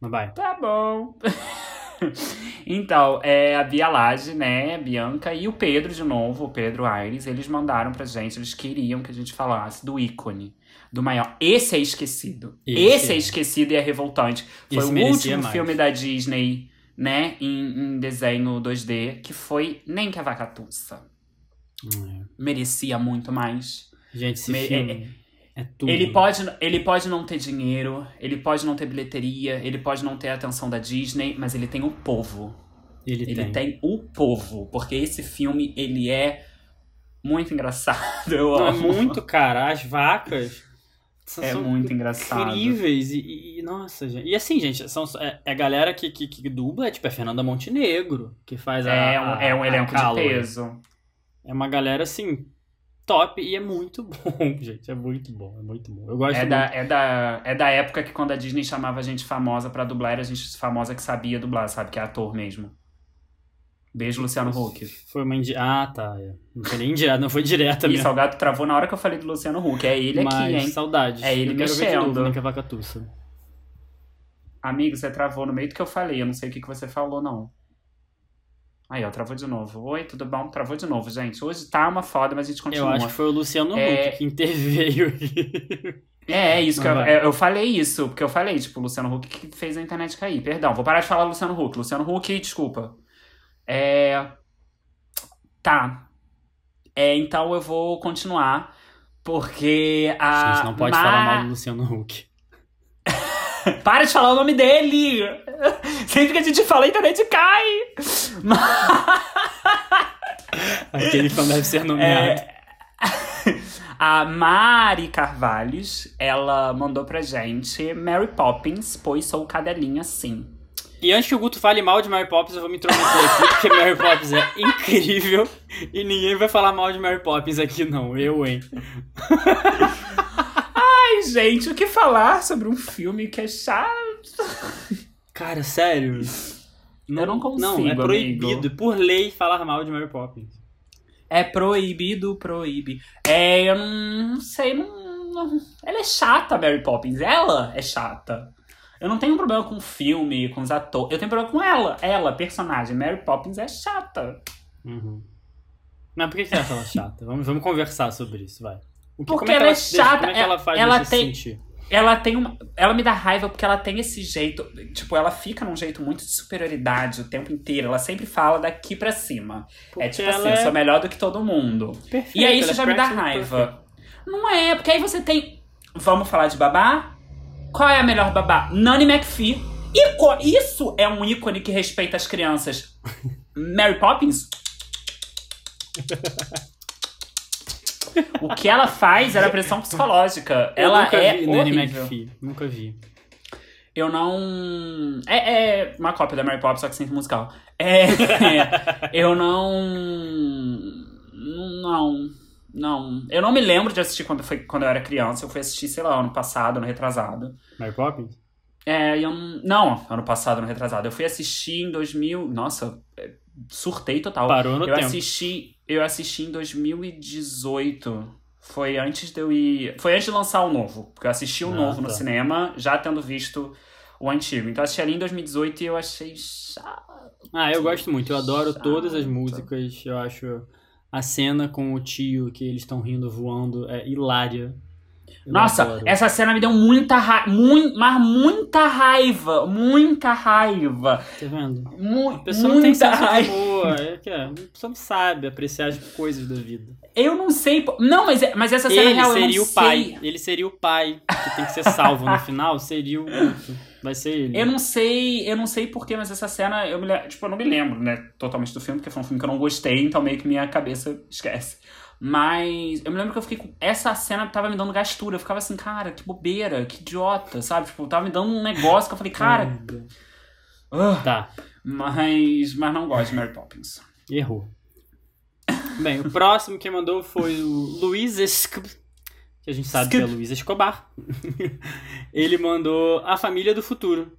Mas vai. Tá bom. então, é a Bia Lage, né, Bianca e o Pedro de novo, o Pedro Aires, eles mandaram pra gente, eles queriam que a gente falasse do ícone, do maior. Esse é esquecido. Esse Esse, é. é esquecido e é revoltante. Foi Esse o último mais. filme da Disney, né, em, em desenho 2D, que foi Nem que a Vaca Tussa. Hum, Merecia muito mais. é. Gente, esse Me- filme é, tudo. Ele pode, ele pode não ter dinheiro, ele pode não ter bilheteria, ele pode não ter a atenção da Disney, mas ele tem o povo. Ele, Ele tem. tem. o povo, porque esse filme ele é Muito engraçado, eu Não, é amo. muito, cara. As vacas são, É são muito engraçado. incríveis. E, e- nossa, gente. E assim, gente, são, é, é a galera que, que, que dubla, é tipo, é Fernanda Montenegro, que faz a. É um, é um a- a elenco de peso. É uma galera, assim, top e é muito bom, gente. É muito bom, é muito bom. Eu gosto É muito. da, é, da, é da época que quando a Disney chamava a gente famosa pra dublar, era a gente famosa que sabia dublar, sabe? Que é ator mesmo. Beijo, Luciano Huck. Foi uma indi... Ah, tá. é. Não foi nem indireta, não foi direta mesmo. Salgado travou na hora que eu falei do Luciano Huck. É ele Mas aqui, hein? saudades. É ele Eu quero ver de mexendo. novo, né, é. Amigo, você travou no meio do que eu falei. Eu não sei o que, que você falou, não. Aí, ó, travou de novo. Oi, tudo bom? Travou de novo, gente. Hoje tá uma foda, mas a gente Eu continua. acho que foi o Luciano É- Huck que interveio aqui. É, é isso que eu, eu, eu falei isso, porque eu falei, tipo, o Luciano Huck que fez a internet cair. Perdão, vou parar de falar Luciano Huck. Luciano Huck, desculpa. É. Tá. É, então eu vou continuar, porque a. A gente não pode Ma- falar mal do Luciano Huck. Para de falar o nome dele! Sempre que a gente fala, a internet cai! Aquele fã deve ser nomeado. É, A Mari Carvalhos, ela mandou pra gente Mary Poppins, pois sou cadelinha sim. E antes que o Guto fale mal de Mary Poppins, eu vou me intrometer aqui, porque Mary Poppins é incrível e ninguém vai falar mal de Mary Poppins aqui, não. Eu, hein? Ai, gente, o que falar sobre um filme que é chato? Cara, sério. Eu não consigo, Não, é amigo. proibido, por lei, falar mal de Mary Poppins. É proibido, proíbe. É, eu não, não sei, não, não- Ela é chata, Mary Poppins. Ela é chata. Eu não tenho problema com o filme, com os atores. Eu tenho problema com ela. Ela, personagem. Mary Poppins é chata. Uhum. Mas por que você acha ela chata? Vamos, vamos conversar sobre isso, vai. O que- Porque é que ela é deixa- chata, Como é que ela faz ela tem- se sentir? Ela tem uma. Ela me dá raiva porque ela tem esse jeito. Tipo, ela fica num jeito muito de superioridade o tempo inteiro. Ela sempre fala daqui pra cima. Porque é tipo assim, eu é sou melhor do que todo mundo. perfeita, E aí isso é já me dá raiva. Não é, porque aí você tem. Vamos falar de babá? Qual é a melhor babá? Nani McPhee. Ico- Isso é um ícone que respeita as crianças. Mary Poppins? O que ela faz era pressão psicológica. Eu ela nunca é vi Nanny. McPhee. Nunca vi. Eu não. É, é uma cópia da Mary Poppins, só que sem musical. É. eu não. Não. Não. Eu não me lembro de assistir quando, foi, quando eu era criança. Eu fui assistir, sei lá, ano passado, ano retrasado. Mary Poppins? É, eu não. Não, ano passado, ano retrasado. Eu fui assistir em 2000. Nossa, é, surtei total. Parou no eu tempo. assisti. Eu assisti em 2018. Foi antes de eu ir. Foi antes de lançar o novo. Porque eu assisti o Ah, novo no tá. cinema, já tendo visto o antigo. Então eu assisti ali em 2018 e eu achei chato. Ah, eu gosto muito. Eu adoro Chato. todas as músicas. Eu acho a cena com o tio que eles estão rindo, voando, é hilária. Eu Nossa, adoro. essa cena me deu muita raiva. Muito, mas muita raiva. Muita raiva. Tá vendo? Mu A pessoa não tem raiva. humor. É é, a pessoa não sabe apreciar as coisas da vida. Eu não sei. Não, mas, é- mas essa cena Ele real eu seria não o pai. sei. Ele seria o pai que tem que ser salvo no final. Seria o. Vai ser ele. Eu não sei, eu não sei porquê, mas essa cena, eu me, tipo, eu não me lembro, né, totalmente do filme, porque foi um filme que eu não gostei, então meio que minha cabeça esquece. Mas eu me lembro que eu fiquei com. Essa cena tava me dando gastura. Eu ficava assim, cara, que bobeira, que idiota, sabe? Tipo, tava me dando um negócio que eu falei, cara. ah. Tá, Mas, mas não gosto de Mary Poppins. errou. Bem, o próximo que mandou foi o Luiz Escobar, que a gente sabe que é Luiz Escobar. Ele mandou A Família do Futuro,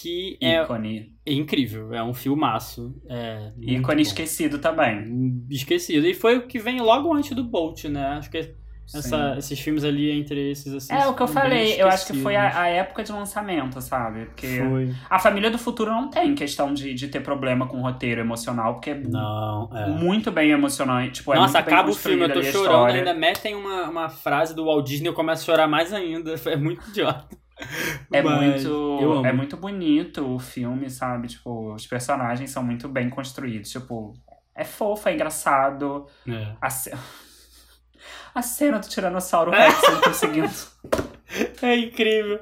que é, Ícone. é incrível, é um filmaço. É Ícone esquecido também. Esquecido. E foi o que vem logo antes do Bolt, né? Acho que essa- esses filmes ali, entre esses, assim. É o que eu falei, eu acho que foi a, a época de lançamento, sabe? Porque Foi. a família do futuro não tem questão de, de ter problema com roteiro emocional, porque é Não, é. muito bem emocionante. Tipo, é Nossa, bem acaba o filme, eu tô chorando, ainda metem uma, uma frase do Walt Disney, eu começo a chorar mais ainda. É muito idiota. É Mas eu muito, é muito bonito o filme, sabe? Tipo, os personagens são muito bem construídos. Tipo, é fofo, é engraçado. É. A, ce- a cena do Tiranossauro Rex conseguindo. É incrível.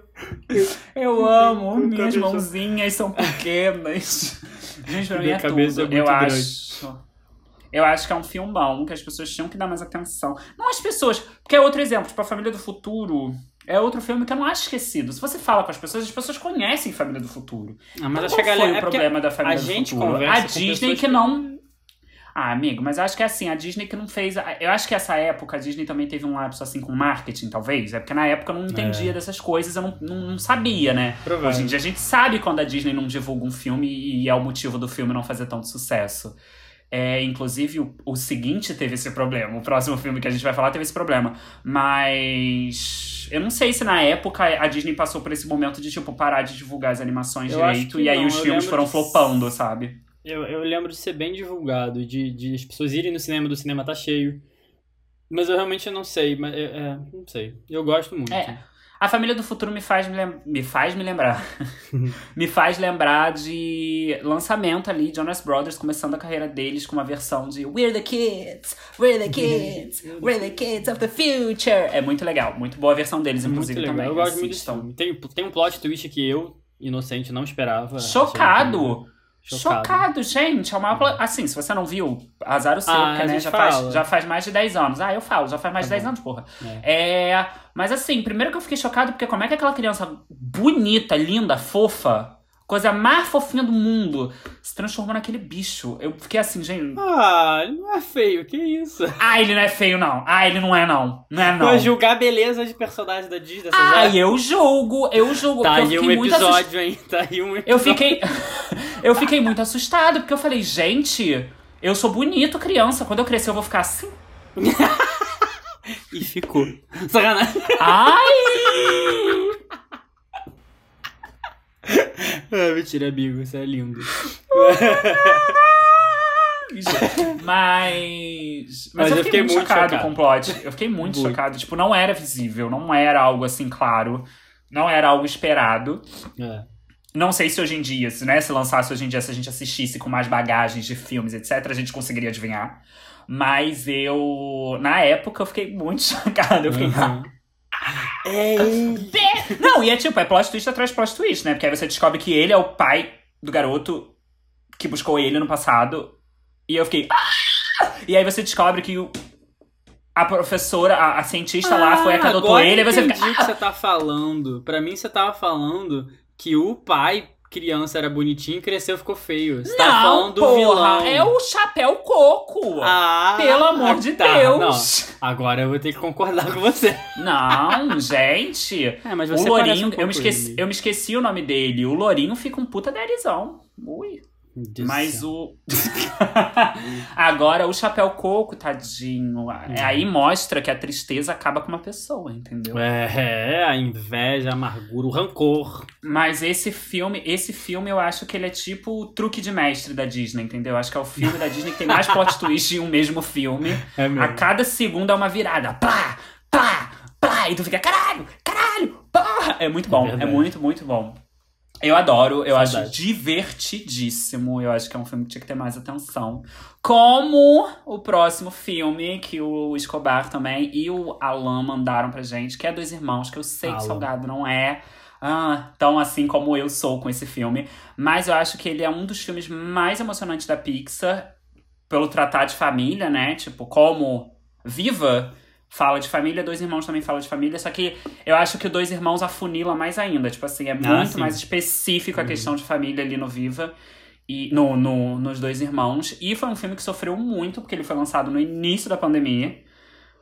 Eu amo, Com minhas cabeça- mãozinhas são pequenas. Gente, pra mim é cabeça tudo. é eu grande. acho. Eu acho que é um filmão que as pessoas tinham que dar mais atenção. Não as pessoas. Porque é outro exemplo, tipo, a Família do Futuro. É outro filme que eu não acho esquecido. Se você fala com as pessoas, as pessoas conhecem Família do Futuro. Ah, mas Então, acho que a galera. foi é o porque problema da Família a gente do Futuro? conversa A Disney pessoas que não. Ah, amigo, mas acho que é assim, a Disney que não fez. Eu acho que essa época a Disney também teve um lapso assim com marketing, talvez. É porque na época eu não entendia É. dessas coisas, eu não, não, não sabia, né? Hoje em dia a gente sabe quando a Disney não divulga um filme e é o motivo do filme não fazer tanto sucesso. É, inclusive, o, o seguinte teve esse problema. O próximo filme que a gente vai falar teve esse problema. Mas. Eu não sei se na época a Disney passou por esse momento de, tipo, parar de divulgar as animações Eu direito e aí não, os eu filmes foram de- flopando, sabe? Eu, eu lembro de ser bem divulgado, de, de as pessoas irem no cinema, do cinema tá cheio. Mas eu realmente não sei, mas é, é, não sei. Eu gosto muito. É. A Família do Futuro me faz me, lem- me faz me lembrar. me faz lembrar de lançamento ali, Jonas Brothers começando a carreira deles com uma versão de We're the Kids, We're the Kids, We're the Kids of the Future. É muito legal, muito boa a versão deles, muito inclusive, legal. também. Eu gosto muito. Tem, tem um plot twist que eu, inocente, não esperava. Chocado! Chocado. Chocado. gente. É uma... pla- Assim, se você não viu, azar o seu, Ah, porque, a né, gente já fala. faz, já faz mais de 10 anos. Ah, eu falo, já faz mais Tá de 10 bom. anos, porra. É. É, mas assim, primeiro que eu fiquei chocado, porque como é que aquela criança bonita, linda, fofa, coisa mais fofinha do mundo, se transformou naquele bicho? Eu fiquei assim, gente. Ah, ele não é feio, que isso? Ah, ele não é feio, não. Ah, ele não é, não. Não é, não. Pra julgar a beleza de personagem da Disney, Ah, já... eu julgo, eu julgo. Tá aí um episódio, hein? Tá aí um episódio. Eu fiquei. eu fiquei muito assustado, porque eu falei, gente, eu sou bonito, criança. Quando eu crescer, eu vou ficar assim. E ficou. Sacanagem. Ai! Ah, mentira, amigo, isso é lindo. Mas. Mas, Mas eu, fiquei muito muito chocado, chocado. com o plot. Eu fiquei muito Muito. chocado. Tipo, não era visível, não era algo assim claro. Não era algo esperado. É. Não sei se hoje em dia, se, né, se lançasse hoje em dia, se a gente assistisse com mais bagagens de filmes, etc., a gente conseguiria adivinhar. Mas eu. Na época, eu fiquei muito chocado. Eu fiquei. Uhum. É. Não, e é tipo, é plot twist atrás de plot twist, né? Porque aí você descobre que ele é o pai do garoto que buscou ele no passado. E eu fiquei. "Ah!" E aí você descobre que o- a professora, a, a cientista lá foi a que adotou Ah, agora ele. Aí eu você entendi fica. o que você tá falando. Pra mim, você tava falando que o pai, criança, era bonitinho e cresceu ficou feio. Você tava Não, falando do porra, vilão. é o chapéu coco. Ah, Pelo amor de tá, Deus. Não, agora eu vou ter que concordar com você. Não, gente. É, mas O você parece Lourinho, um eu, me esqueci, eu me esqueci o nome dele. O Lourinho fica um puta derizão. Ui. Deus Mas o. Agora, o chapéu coco, tadinho. é, Aí mostra que a tristeza acaba com uma pessoa, entendeu? É, a inveja, a amargura, o rancor. Mas esse filme, esse filme eu acho que ele é tipo o truque de mestre da Disney, entendeu? Eu acho que é o filme da Disney que tem mais plot twist em um mesmo filme. É A cada segundo é uma virada. Plá, plá, plá. E tu fica, caralho, caralho, porra. É muito bom, é, verdade. muito, muito bom. Eu adoro, eu acho Saudade. divertidíssimo. Eu acho que é um filme que tinha que ter mais atenção. Como o próximo filme que o Escobar também e o Alan mandaram pra gente, que é Dois Irmãos, que eu sei que Alan. Salgado não é ah, tão assim como eu sou com esse filme. Mas eu acho que ele é um dos filmes mais emocionantes da Pixar, pelo tratar de família, né? Tipo, como Viva fala de família, Dois Irmãos também fala de família, só que eu acho que o Dois Irmãos afunila mais ainda. Tipo assim, é muito sim. mais específico a Uhum. questão de família ali no Viva. E no, no, nos Dois Irmãos. E foi um filme que sofreu muito, porque ele foi lançado no início da pandemia.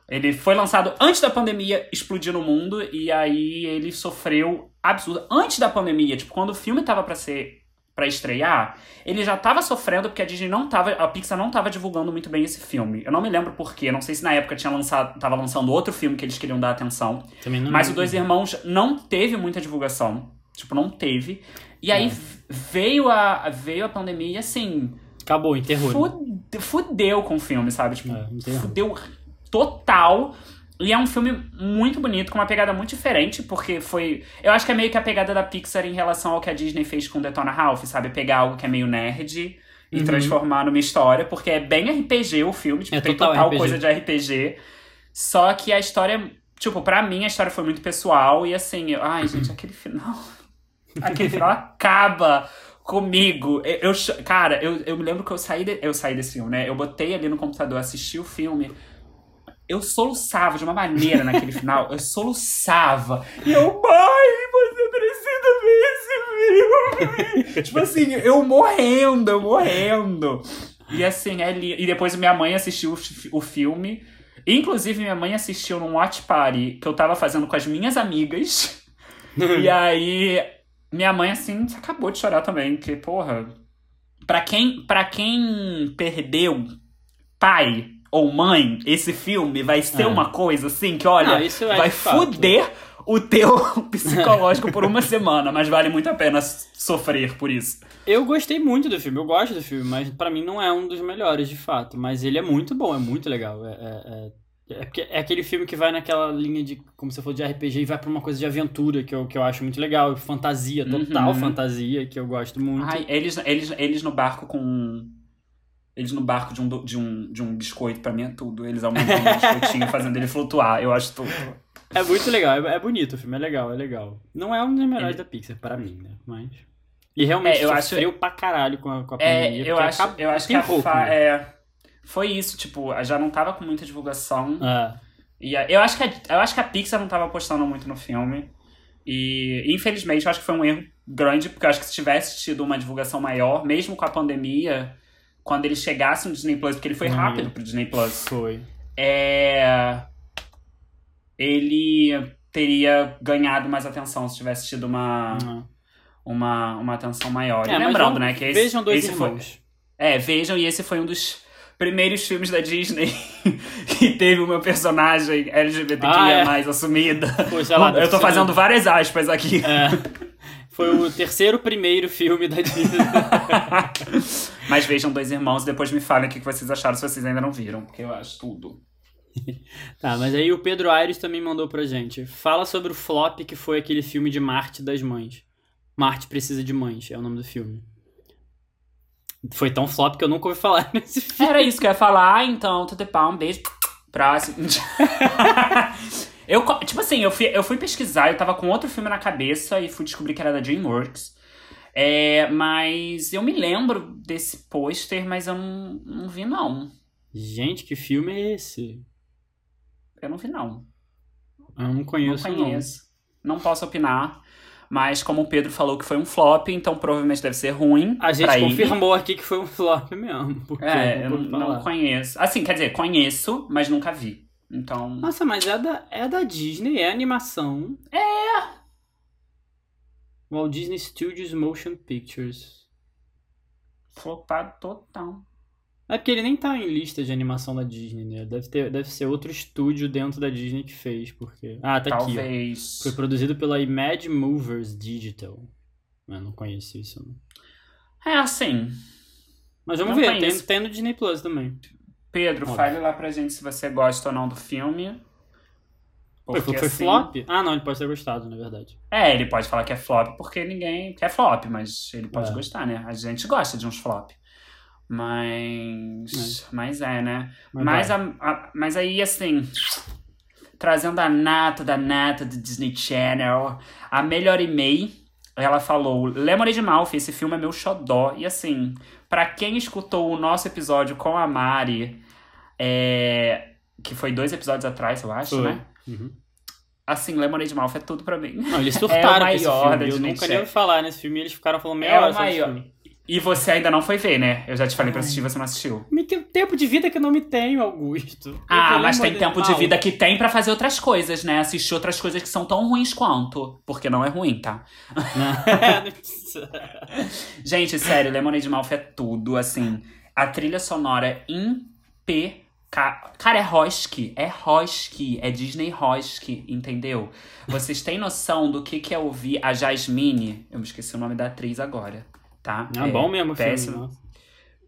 Ele foi lançado antes da pandemia explodir no mundo, e aí ele sofreu absurdo. Antes da pandemia, tipo, quando o filme tava pra ser para estrear, ele já tava sofrendo porque a Disney não tava, a Pixar não tava divulgando muito bem esse filme. Eu não me lembro porquê, não sei se na época tinha lançado, tava lançando outro filme que eles queriam dar atenção, Também não mas o. Dois Irmãos não teve muita divulgação, tipo, não teve. E aí É. veio a veio a pandemia e assim, Acabou, enterrou. né? fude- fudeu com o filme, sabe? Tipo, É, fudeu total. E é um filme muito bonito, com uma pegada muito diferente, porque foi. Eu acho que é meio que a pegada da Pixar em relação ao que a Disney fez com Detona Ralph, sabe? Pegar algo que é meio nerd e Uhum. transformar numa história, porque é bem RPG o filme, tipo, É tem total total coisa de RPG. Só que a história, tipo, pra mim a história foi muito pessoal e assim, eu- ai, gente, aquele final. Aquele final acaba comigo. Eu, eu- cara, eu, eu me lembro que eu saí, de- eu saí desse filme, né? Eu botei ali no computador, assisti o filme. Eu soluçava de uma maneira naquele final. Eu soluçava. E eu, mãe, você precisa ver esse filme. tipo assim, eu morrendo, eu morrendo. E assim, é li... E depois minha mãe assistiu o fi- o filme. Inclusive, minha mãe assistiu num watch party que eu tava fazendo com as minhas amigas. E aí, minha mãe, assim, acabou de chorar também, porque, porra. Pra quem, pra quem perdeu pai ou mãe, esse filme vai ser É. uma coisa assim que, olha, Não, é vai fato. fuder o teu psicológico por uma semana, mas vale muito a pena sofrer por isso. Eu gostei muito do filme, eu gosto do filme, mas pra mim não é um dos melhores, de fato. Mas ele é muito bom, é muito legal. É, é, é- é porque é aquele filme que vai naquela linha de, como você falou, de RPG e vai pra uma coisa de aventura, que eu, que eu acho muito legal. Fantasia, total Uhum. fantasia, que eu gosto muito. Ai, eles, eles, eles no barco com. Eles no barco de um, de um, de um biscoito, pra mim é tudo. Eles aumentando o biscoitinho, fazendo ele flutuar. Eu acho tudo. É muito legal, é, é bonito o filme, é legal, é legal. Não é um dos melhores da Pixar, pra mim, né? Mas. E realmente É, eu acho- sofreu pra caralho com a, com a É, pandemia. eu porque acho, acabou- eu acho que a fa- né? é, foi isso, tipo, já não tava com muita divulgação. É. E a- eu acho, que a, eu acho que a Pixar não tava apostando muito no filme. E, infelizmente, eu acho que foi um erro grande, porque eu acho que se tivesse tido uma divulgação maior, mesmo com a pandemia, quando ele chegasse no Disney Plus, porque ele foi Uhum. rápido pro Disney Plus, Foi. é, ele teria ganhado mais atenção se tivesse tido uma, Uhum. uma, uma atenção maior. É, lembrando, vamos- né, que esse, Vejam dois esse foi, é, vejam, e esse foi um dos primeiros filmes da Disney que teve o meu personagem LGBTQIA Ah, é. mais assumida. Sei lá, Eu tô fazendo várias aspas aqui. É. Foi o terceiro primeiro filme da Disney. Mas vejam Dois Irmãos e depois me falem o que vocês acharam se vocês ainda não viram, porque eu acho tudo. tá, mas aí o Pedro Aires também mandou pra gente. Fala sobre o flop que foi aquele filme de Marte das Mães. Marte Precisa de Mães, é o nome do filme. Foi tão flop que eu nunca ouvi falar nesse filme. Era isso que eu ia falar, então, tudo pau, um beijo. Próximo. eu, co- tipo assim, eu fui, eu fui pesquisar, eu tava com outro filme na cabeça e fui descobrir que era da DreamWorks. É, mas eu me lembro desse pôster, mas eu não, não vi, não. Gente, que filme é esse? Eu não vi, não. Eu não Não conheço, não. conheço. Não posso opinar. Mas como o Pedro falou que foi um flop, então provavelmente deve ser ruim. A gente pra ele. confirmou aqui que foi um flop mesmo. Porque É, eu não não, não conheço. Assim, quer dizer, conheço, mas nunca vi. Então. Nossa, mas é da, é da Disney, é animação. É. Walt Disney Studios Motion Pictures. Flopado total. É porque ele nem tá em lista de animação da Disney, né? Deve, ter, deve ser outro estúdio dentro da Disney que fez, porque... Ah, tá aqui, ó. Talvez. Foi produzido pela Image Movers Digital. Eu não conheço isso, não. É assim. Mas vamos ver, tem, tem no Disney Plus também. Pedro, Óbvio. fale lá pra gente se você gosta ou não do filme. Porque, foi assim, flop? Ah, não, ele pode ter gostado, na verdade. É, ele pode falar que é flop porque ninguém quer flop, mas ele pode É. gostar, né? A gente gosta de uns flop. Mas. Mas é, né? Mas, a- a- mas aí, assim. Trazendo a nata da nata do Disney Channel, a Melhor May, ela falou: Lemonade Mouth, esse filme é meu xodó. E assim, pra quem escutou o nosso episódio com a Mari, é, que foi dois episódios atrás, eu acho, Foi. né? Uhum. Assim, Lemonade Mouth é tudo pra mim. Não, eles surtaram com esse maior filme. Eu Disney nunca nem ouvi falar nesse filme eles ficaram falando meia É hora sobre maior. filme. E você ainda não foi ver, né? Eu já te falei pra assistir, você não assistiu. Me tem tempo de vida que eu não me tenho, Augusto. Ah, mas tem tempo de mal. vida que tem pra fazer outras coisas, né? Assistir outras coisas que são tão ruins quanto. Porque não é ruim, tá? Gente, sério, Lemonade Mouth é tudo, assim. A trilha sonora é impecável. Cara, é Roski. É Roski. É Disney Roski, entendeu? Vocês têm noção do que, que é ouvir a Jasmine? Eu me esqueci o nome da atriz agora, tá? É bom mesmo filme. péssimo. nossa.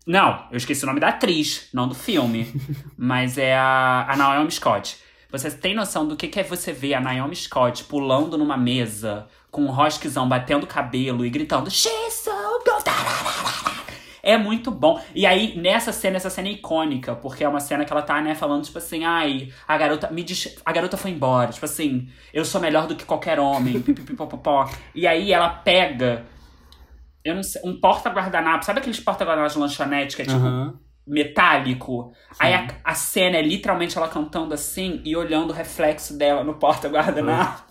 Não, eu esqueci o nome da atriz, não do filme. mas é a, a Naomi Scott. Você tem noção do que, que é você ver a Naomi Scott pulando numa mesa com um rosquezão batendo cabelo e gritando She's so good. Tararara." É muito bom. E aí, nessa cena, essa cena é icônica, porque é uma cena que ela tá, né, falando, tipo assim, ai, a garota me diz, a garota foi embora, tipo assim, eu sou melhor do que qualquer homem, pipipipopopó. E aí ela pega Eu não sei. Um porta-guardanapo. Sabe aqueles porta-guardanapos de lanchonete que é tipo Aham. metálico? Aí Sim. a, a cena é literalmente ela cantando assim e olhando o reflexo dela no porta-guardanapo.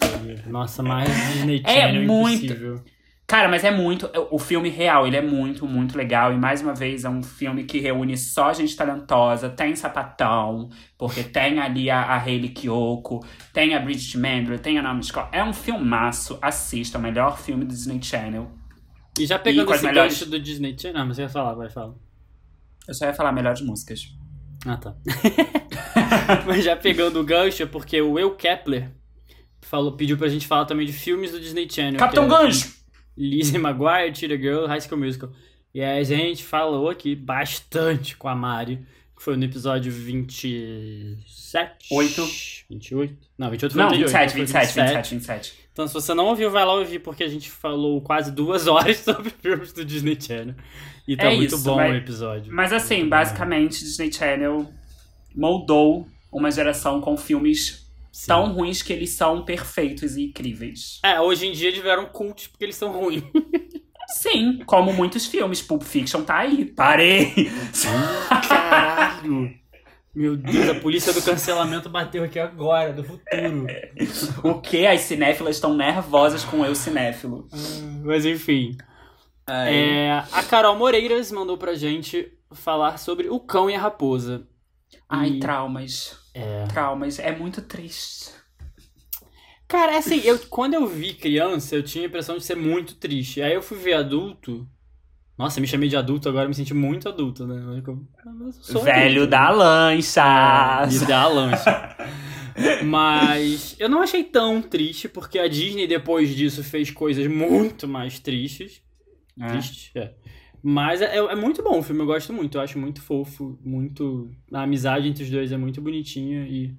Nossa, mais Disney É Channel muito. impossível. Cara, mas é muito. O filme real, ele é muito, muito legal. E mais uma vez, é um filme que reúne só gente talentosa. Tem sapatão, porque tem ali a, a Hayley Kiyoko, tem a Bridget Mendler, tem a Naomi Scott. É um filmaço. Assista, o melhor filme do Disney Channel. E já E pegando as esse melhores- gancho do Disney Channel. Não, mas você ia falar, vai falar. Eu só ia falar melhores músicas. Ah, tá. Mas já pegando o gancho, é porque o Will Kepler falou, pediu pra gente falar também de filmes do Disney Channel. Capitão é Gancho! Lizzie McGuire, Cheetah Girl, High School Musical. E a gente falou aqui bastante com a Mari, que foi no episódio 27? Oito. 28? Não, 28 foi Não, o anterior, 27, então foi 27, 27, 27. Então se você não ouviu, vai lá ouvir, porque a gente falou quase duas horas sobre filmes do Disney Channel. E tá É muito isso, bom mas- o episódio. Mas assim, basicamente, Disney Channel moldou uma geração com filmes Sim. tão ruins que eles são perfeitos e incríveis. É, hoje em dia eles vieram cultos porque eles são ruins. Sim, como muitos filmes. Pulp Fiction tá aí. Parei! Caralho! Meu Deus, a polícia do cancelamento bateu aqui agora, do futuro. o que? As cinéfilas estão nervosas com eu cinéfilo. Mas enfim. É, a Carol Moreiras mandou pra gente falar sobre o cão e a raposa. Ai, e- traumas. É. Traumas. É muito triste. Cara, assim, eu, quando eu vi criança, eu tinha a impressão de ser muito triste. Aí eu fui ver adulto. Nossa, eu me chamei de adulto, agora eu me senti muito adulto, né? Eu- eu sou Velho adulto. da lancha. Me dá lancha. Mas eu não achei tão triste, porque a Disney depois disso fez coisas muito mais tristes. É. Tristes, é. Mas é, é muito bom o filme, eu gosto muito. Eu acho muito fofo, muito. A amizade entre os dois é muito bonitinha e.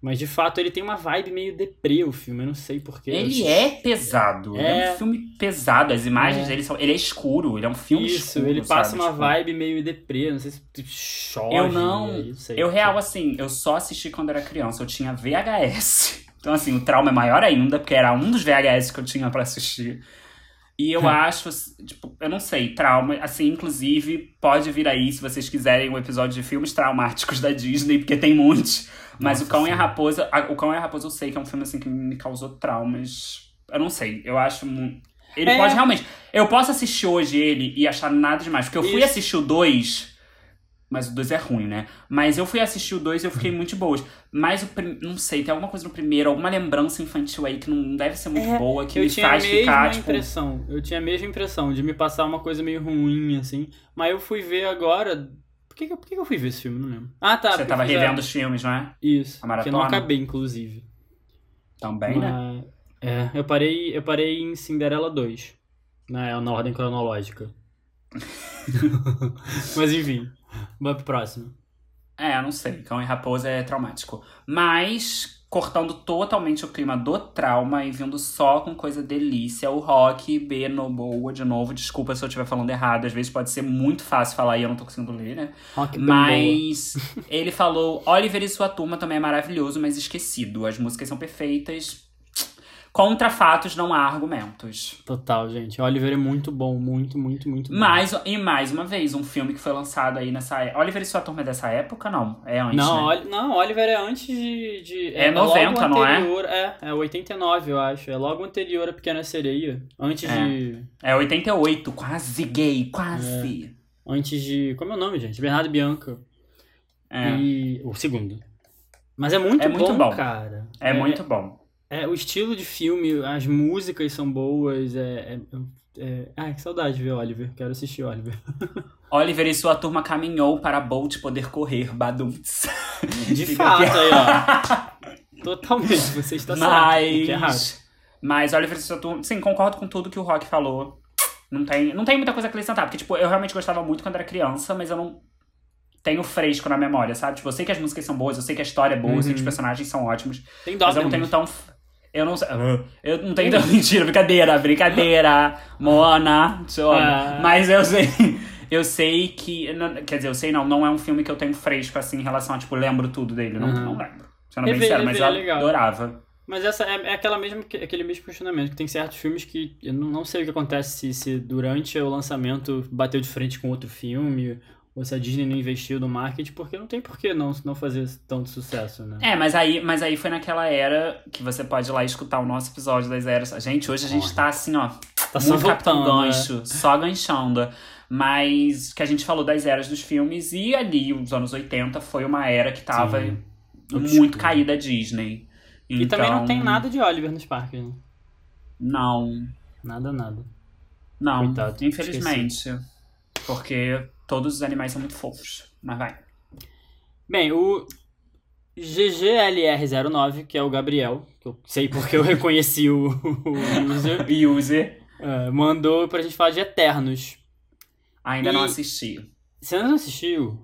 Mas de fato ele tem uma vibe meio deprê o filme, eu não sei porquê. Ele é pesado. Ele é É. um filme pesado. As imagens É. dele são. Ele é escuro. Ele é um filme Isso, escuro. ele passa sabe? uma Tipo, vibe meio deprê, não sei se chove. Eu não- aí, sei. Eu, real, assim, eu só assisti quando era criança. Eu tinha VHS. Então, assim, o trauma é maior ainda, porque era um dos VHS que eu tinha pra assistir. E eu acho, tipo, eu não sei, trauma, assim, inclusive, pode vir aí, se vocês quiserem, um episódio de filmes traumáticos da Disney, porque tem muitos. Mas Nossa o Cão e a. Raposa, a- o Cão e a Raposa eu sei que é um filme, assim, que me causou traumas. Eu não sei, eu acho muito. Ele É. pode realmente. Eu posso assistir hoje ele e achar nada demais, porque eu fui Isso. assistir o 2. Mas o 2 é ruim, né? Mas eu fui assistir o 2 e eu fiquei muito de boas. Mas o prim... não sei, tem alguma coisa no primeiro, alguma lembrança infantil aí que não deve ser muito É, boa, que eu me tinha a faz mesma ficar, tipo. impressão. Eu tinha a mesma impressão de me passar uma coisa meio ruim, assim. Mas eu fui ver agora. Por que, por que eu fui ver esse filme? Não lembro. Ah, tá. Você tava revendo os filmes, não é? Isso. a Que eu maratona? não acabei, inclusive. Também, né? Mas, É, eu parei, eu parei em Cinderela 2. Na, na ordem cronológica. Mas enfim. Vamos pro próximo. É, eu não sei. Cão e Raposa é traumático. Mas, cortando totalmente o clima do trauma e vindo só com coisa delícia, o Rock B no boa de novo. Desculpa se eu estiver falando errado. Às vezes pode ser muito fácil falar e eu não tô conseguindo ler, né? Rock. Mas ele falou: Oliver e sua turma também é maravilhoso, mas esquecido. As músicas são perfeitas. Contra fatos não há argumentos. Total, gente. Oliver é muito bom, muito, muito, muito bom. Mais, e mais uma vez, um filme que foi lançado aí nessa época. Oliver e sua turma é dessa época? Não, é antes. Não, né? Não, Oliver é antes de. de- É logo 90, não é? anterior, é? É 89, eu acho. É logo anterior a Pequena Sereia. Antes É. de. É 88, quase gay, quase. Antes de. Como é o nome, gente? Bernardo Bianca. É, é, E. O segundo. Mas é muito, É muito bom. cara. muito bom. É, o estilo de filme, as músicas são boas. É, é, é... Ai, que saudade de ver Oliver. Quero assistir Oliver. Oliver e sua turma caminhou para Bolt poder correr, Badumts. De fato, aqui. aí, ó. Totalmente, você está certo. O que é errado. Mas. Mas Oliver e sua turma. Sim, concordo com tudo que o Rock falou. Não tem, não tem muita coisa a acrescentar. Porque, tipo, eu realmente gostava muito quando era criança, mas eu não tenho fresco na memória, sabe? Tipo, eu sei que as músicas são boas, eu sei que a história é boa, eu sei que os Uhum. personagens são ótimos. Tem dó Mas eu não tenho tão. Eu não sei. Eu não tenho tão. Mentira, brincadeira, brincadeira. Moana, Joana. Ah. Mas eu sei. Eu sei que. Quer dizer, eu sei não, não é um filme que eu tenho fresco assim em relação a, tipo, lembro tudo dele. Não, Uhum. não lembro. Sendo bem Rever, sincero, mas eu é legal. adorava. Mas essa é, é aquela mesma, aquele mesmo questionamento, que tem certos filmes que eu não, não sei o que acontece se, se durante o lançamento bateu de frente com outro filme, ou se a Disney não investiu no marketing, porque não tem por que não, não fazer tanto sucesso, né? É, mas aí, mas aí foi naquela era que você pode ir lá escutar o nosso episódio das eras. Gente, hoje a gente Olha. tá assim, ó, tá só muito capitão gancho, é. só ganchando. Mas que a gente falou das eras dos filmes, e ali, os anos 80, foi uma era que tava Sim. muito caída a Disney. Então... E também não tem então nada de Oliver nos parques, né? Não. Nada, nada. Não, Coitado, infelizmente. Esqueci. Porque todos os animais são muito fofos. Mas vai. Bem, o GGLR09, que é o Gabriel, que eu sei porque eu reconheci o, o user. user. Uh, mandou pra gente falar de Eternos. Ainda e... não assisti. Você ainda não assistiu?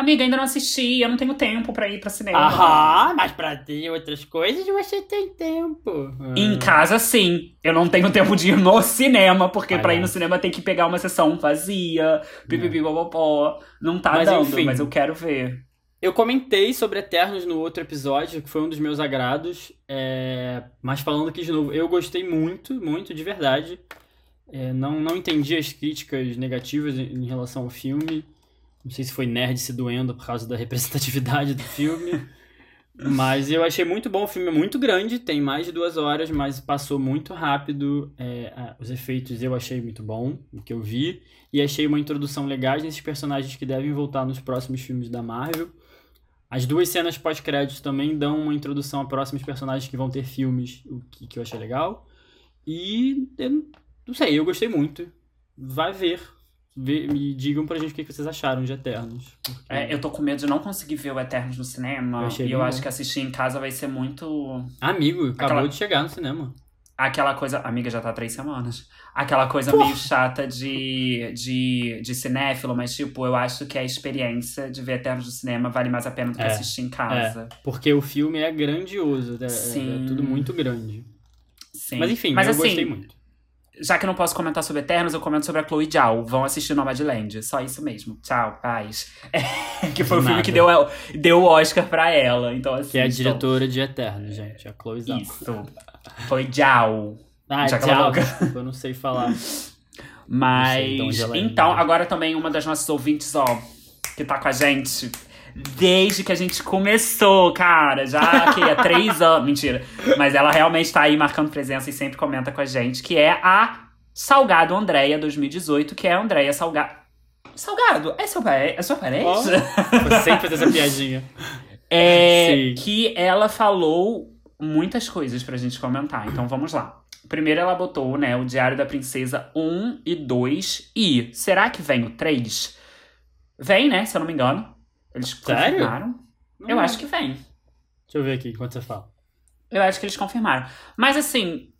Amiga, ainda não assisti, eu não tenho tempo pra ir pra cinema. Aham, mas pra ter outras coisas você tem tempo. Em casa, sim. Eu não tenho tempo de ir no cinema, porque Ai, pra ir no cinema tem que pegar uma sessão vazia, pipipipopopó. Não tá mas, dando, enfim, mas eu quero ver. Eu comentei sobre Eternos no outro episódio, que foi um dos meus agrados. É... Mas falando aqui de novo, eu gostei muito, muito, de verdade. É, não, não entendi as críticas negativas em relação ao filme. Não sei se foi nerd se doendo por causa da representatividade do filme. mas eu achei muito bom. O filme é muito grande, tem mais de duas horas, mas passou muito rápido. É, os efeitos eu achei muito bom, o que eu vi. E achei uma introdução legal nesses personagens que devem voltar nos próximos filmes da Marvel. As duas cenas pós-créditos também dão uma introdução a próximos personagens que vão ter filmes, o que, que eu achei legal. E eu não sei, eu gostei muito. Vai ver me digam pra gente o que vocês acharam de Eternos. Porque... É, eu tô com medo de não conseguir ver o Eternos no cinema. Eu e eu bom. acho que assistir em casa vai ser muito. Amigo, acabou Aquela... de chegar no cinema. Aquela coisa. Amiga, já tá há três semanas. Aquela coisa Porra. meio chata de, de, de cinéfilo, mas, tipo, eu acho que a experiência de ver Eternos no cinema vale mais a pena do que é, assistir em casa. É, porque o filme é grandioso. É, Sim. é tudo muito grande. Sim. Mas enfim, mas, eu assim, gostei muito já que eu não posso comentar sobre Eternos, eu comento sobre a Chloe Zhao. Vão assistir Nomadland. Só isso mesmo. Tchau, paz. É, que foi o filme que deu, deu o Oscar pra ela. Então, assim, que é a diretora de Eternos, gente. A Chloe Zhao. Isso. Chloe Zhao. Ah, Zhao. Eu não sei falar. Mas, sei, então, agora também uma das nossas ouvintes, ó, que tá com a gente desde que a gente começou, cara. Já que há três anos. Mentira. Mas ela realmente tá aí marcando presença e sempre comenta com a gente, que é a Salgado Andréia 2018, que é a Andréia Salgado. Salgado, é seu, pare... é sua parente? Oh, sempre faz essa piadinha. É Sim. que ela falou muitas coisas pra gente comentar. Então vamos lá. Primeiro ela botou, né, o Diário da Princesa 1 e 2. E será que vem o 3? Vem, né, se eu não me engano. Eles Sério? confirmaram. Eu acho que vem. Deixa eu ver aqui enquanto você fala. Eu acho que eles confirmaram. Mas assim,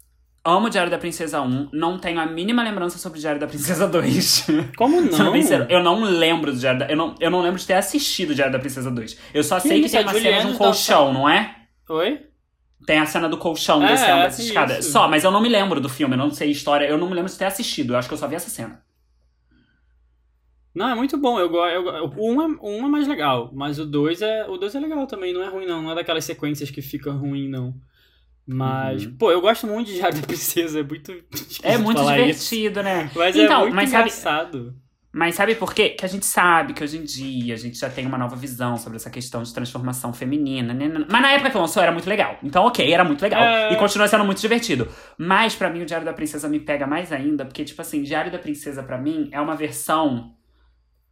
amo o Diário da Princesa 1. Não tenho a mínima lembrança sobre o Diário da Princesa 2. Como não? Sincero, eu não lembro do Diário da... Eu não, eu não lembro de ter assistido o Diário da Princesa 2. Eu só sei que tem uma cena de um colchão, não é? Oi? Tem a cena do colchão é, descendo essa escada. Só, mas eu não me lembro do filme, eu não sei a história. Eu não me lembro de ter assistido. Eu acho que eu só vi essa cena. Não, é muito bom. Eu, eu, o 1 é, um é mais legal, mas o 2 é, o dois é legal também. Não é ruim, não. Não é daquelas sequências que fica ruim, não. Mas, uhum. pô, eu gosto muito de Diário da Princesa. É muito. É muito divertido, isso. né? Mas é então, é muito mas engraçado. Sabe, mas sabe por quê? Que a gente sabe que hoje em dia a gente já tem uma nova visão sobre essa questão de transformação feminina. Né? Mas na época que lançou era muito legal. Então, ok, era muito legal. É... E continua sendo muito divertido. Mas para mim o Diário da Princesa me pega mais ainda, porque, tipo assim, Diário da Princesa para mim é uma versão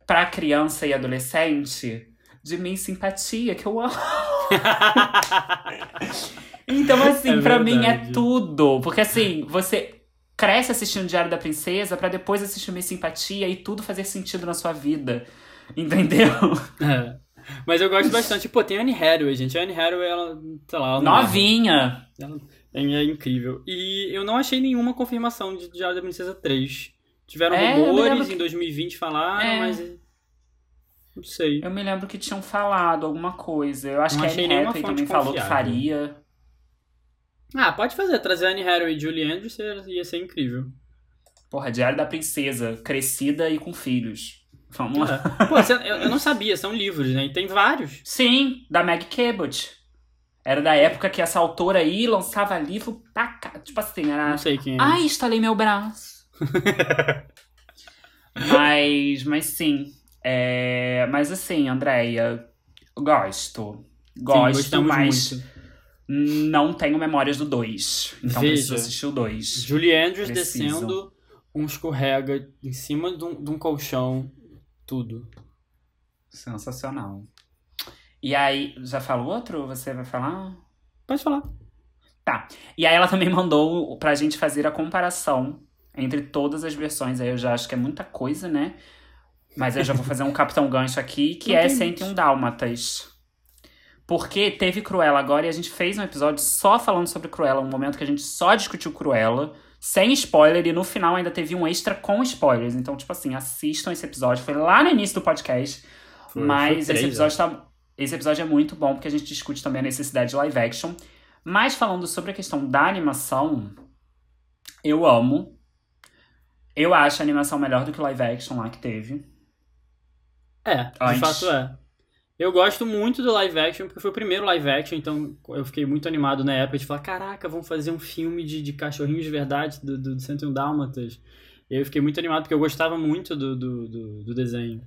pra criança e adolescente de minha simpatia, que eu amo. então, assim, é pra mim é tudo. Porque, assim, você cresce assistindo Diário da Princesa para depois assistir Minha Simpatia e tudo fazer sentido na sua vida. Entendeu? É. Mas eu gosto bastante. Pô, tem a Anne Hathaway, gente. A Anne Hathaway, ela, sei lá... Ela Novinha! Ela é incrível. E eu não achei nenhuma confirmação de Diário da Princesa 3. Tiveram é, rumores que... em 2020 falaram, é. mas. Não sei. Eu me lembro que tinham falado alguma coisa. Eu acho não que a Anne Hathaway também falou que faria. Ah, pode fazer. Trazer Anne Hathaway e Julie Andrews ia ser incrível. Porra, Diário da Princesa, crescida e com filhos. Vamos lá. É. Pô, eu não sabia, são livros, né? E tem vários. Sim, da Meg Cabot. Era da época que essa autora aí lançava livro pra cá. Tipo assim, era. Não sei quem é. Ai, estalei meu braço. Mas, mas sim. É, mas assim, Andréia, gosto. Sim, Gosto, gostamos mas muito. não tenho memórias do 2. Então Veja. preciso assistir o 2. Julie Andrews Preciso. descendo um escorrega em cima de um, de um colchão. Tudo. Sensacional. E aí, já falou outro? Você vai falar? Pode falar. E aí ela também mandou pra gente fazer a comparação entre todas as versões. Aí eu já acho que é muita coisa, né? Mas eu já vou fazer um Capitão Gancho aqui, que Não é tem 101 Dálmatas. Porque teve Cruella agora e a gente fez um episódio só falando sobre Cruella, um momento que a gente só discutiu Cruella, sem spoiler, e no final ainda teve um extra com spoilers. Então, tipo assim, assistam esse episódio. Foi lá no início do podcast. Foi- Mas foi esse episódio tá. Esse episódio é muito bom, porque a gente discute também a necessidade de live action. Mas falando sobre a questão da animação, eu amo. Eu acho a animação melhor do que o live action lá que teve. É, de Antes. fato é. Eu gosto muito do live action, porque foi o primeiro live action, então eu fiquei muito animado na época de falar, caraca, vamos fazer um filme de, de cachorrinhos de verdade do, do 101 Dálmatas. Eu fiquei muito animado, porque eu gostava muito do, do, do, do desenho.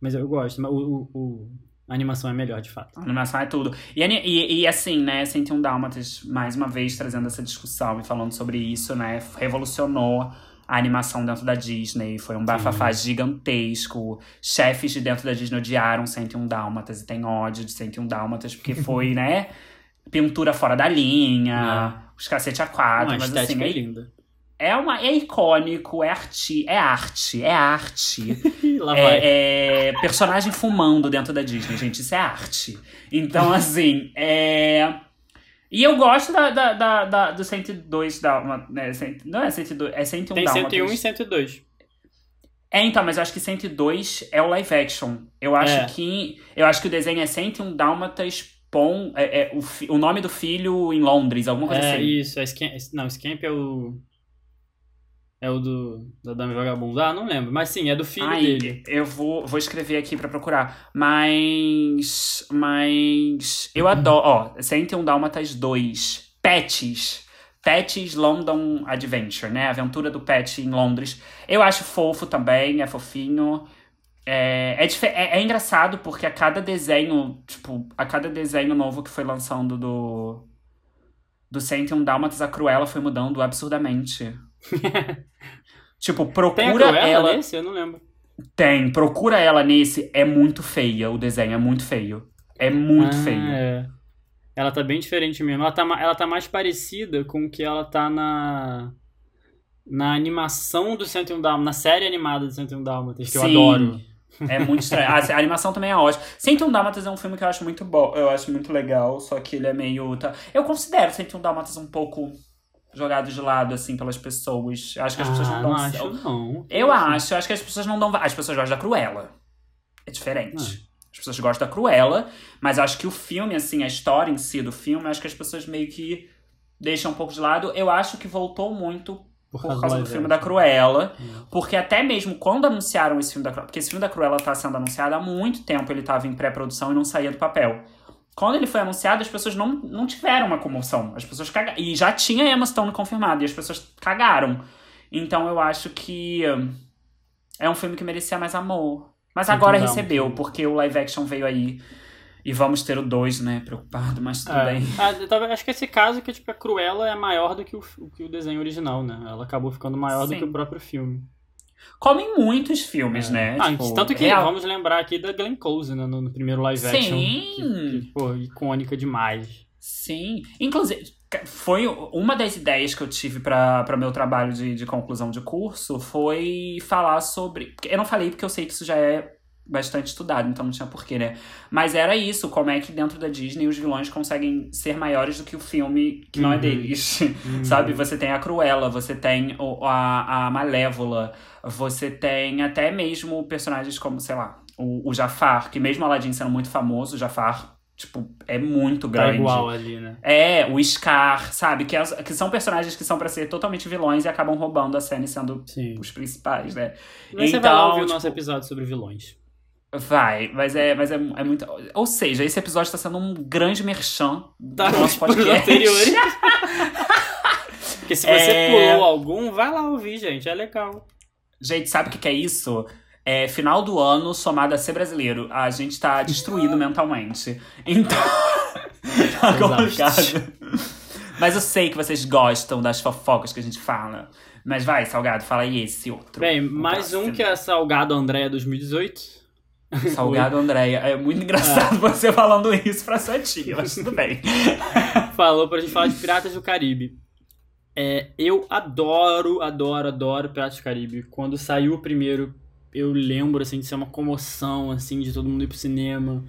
Mas eu gosto, mas o, o- o- a animação é melhor, de fato. A animação é tudo. E, e, e assim, né, 101 Dálmatas, mais uma vez trazendo essa discussão e falando sobre isso, né, revolucionou a animação dentro da Disney. Foi um bafafá gigantesco. Chefes de dentro da Disney odiaram 101 Dálmatas e tem ódio de 101 Dálmatas, porque foi, né, pintura fora da linha, os cacete a quatro, Uma mas assim, é, linda. é, uma, é icônico, é, arti, é arte, é arte. Lá vai. É, é personagem fumando dentro da Disney, gente. Isso é arte. Então, assim, é. E eu gosto da, da, da, da- do 102 da. Né, não é 102, é 101 Tem Dálmatas. 101 e 102. É, então, mas eu acho que 102 é o live action. Eu acho É. que. Eu acho que o desenho é 101 Dálmatas. Pom, é, é o, fi- o nome do filho em Londres, alguma coisa É assim. isso, é Scamp, não, Scamp é o. É o do. Da Dama e Vagabundo. Ah, não lembro. Mas sim, é do filho Ai, dele. eu vou, vou escrever aqui pra procurar. Mas. Mas. Eu adoro. Ó, 101 Dálmatas 2. Pets. Pets London Adventure, né? Aventura do Pet em Londres. Eu acho fofo também, é fofinho. É, é, é, é engraçado porque a cada desenho, tipo, a cada desenho novo que foi lançando do. Do 101 Dálmatas, a Cruella foi mudando absurdamente. tipo, Tem a procura ela. nesse? Eu não lembro. Tem, procura ela nesse. É muito feia o desenho, é muito feio. É muito Ah, feio. É. Ela tá bem diferente mesmo. Ela tá, ela tá mais parecida com o que ela tá na. Na animação do 101 Dálmatas, na série animada do 101 Dálmatas, que eu Sim. adoro. É muito estranho. Ah, a animação também é ótima. 101 Dálmatas é um filme que eu acho muito bom. Eu acho muito legal, só que ele é meio. tá- Eu considero 101 Dálmatas um pouco jogado de lado, assim, pelas pessoas. Eu acho que as pessoas Ah, não não dão. acho, não. Eu acho, eu acho que as pessoas não dão. As pessoas gostam da Cruella. É diferente. As pessoas gostam da Cruella, mas acho que o filme, assim, a história em si do filme, acho que as pessoas meio que deixam um pouco de lado. Eu acho que voltou muito por causa do filme da. Cruella. Hum. Porque até mesmo quando anunciaram esse filme da Cruella. Porque esse filme da Cruella tá sendo anunciado há muito tempo, ele tava em pré-produção e não saía do papel. Quando ele foi anunciado, as pessoas não, não tiveram uma comoção. As pessoas cagaram. E já tinha Emma Stone confirmado, e as pessoas cagaram. Então eu acho que hum, é um filme que merecia mais amor. Mas agora recebeu, porque o live action veio aí. E vamos ter o 2, né? Preocupado, mas tudo É. bem. Ah, acho que esse caso que tipo, a Cruella é maior do que o, que o desenho original, né? Ela acabou ficando maior do Sim. que o próprio filme. Como em muitos filmes, É. né? Ah, Tipo, tanto que real- vamos lembrar aqui da Glenn Close, né? No, no primeiro live action. Sim. Que, que, pô, icônica demais. Sim. Inclusive, foi uma das ideias que eu tive para meu trabalho de, de conclusão de curso foi falar sobre. Eu não falei porque eu sei que isso já é bastante estudado, então não tinha porquê, né? Mas era isso, como é que dentro da Disney os vilões conseguem ser maiores do que o filme que não é Uhum. deles. Hum. Sabe? Você tem a Cruella, você tem o- a, a Malévola, você tem até mesmo personagens como, sei lá, o, o Jafar, que mesmo Aladdin sendo muito famoso, o Jafar, tipo, é muito Tá grande. igual ali, né? É, o Scar, sabe? Que, as- que são personagens que são pra ser totalmente vilões e acabam roubando a cena e sendo Sim. os principais, né? Mas você vai lá Então, ouvir o tipo- nosso episódio sobre vilões. Vai, mas é, mas é, é muito. Ou seja, esse episódio tá sendo um grande merchan Tá, do nosso os podcast. anteriores. Porque se você É. pulou algum, vai lá ouvir, gente. É legal. Gente, sabe o que, que é isso? É final do ano somado a ser brasileiro. A gente tá destruído mentalmente. Então. tá complicado. Mas eu sei que vocês gostam das fofocas que a gente fala. Mas vai, Salgado, fala aí esse outro. Bem, mais um que é Salgado Andréia 2018. Salgado Andréia. É muito engraçado você falando isso pra sua tia, mas tudo bem. Falou pra gente falar de Piratas do Caribe. É, eu adoro, adoro, adoro Piratas do Caribe. Quando saiu o primeiro, eu lembro assim de ser uma comoção, assim, de todo mundo ir pro cinema.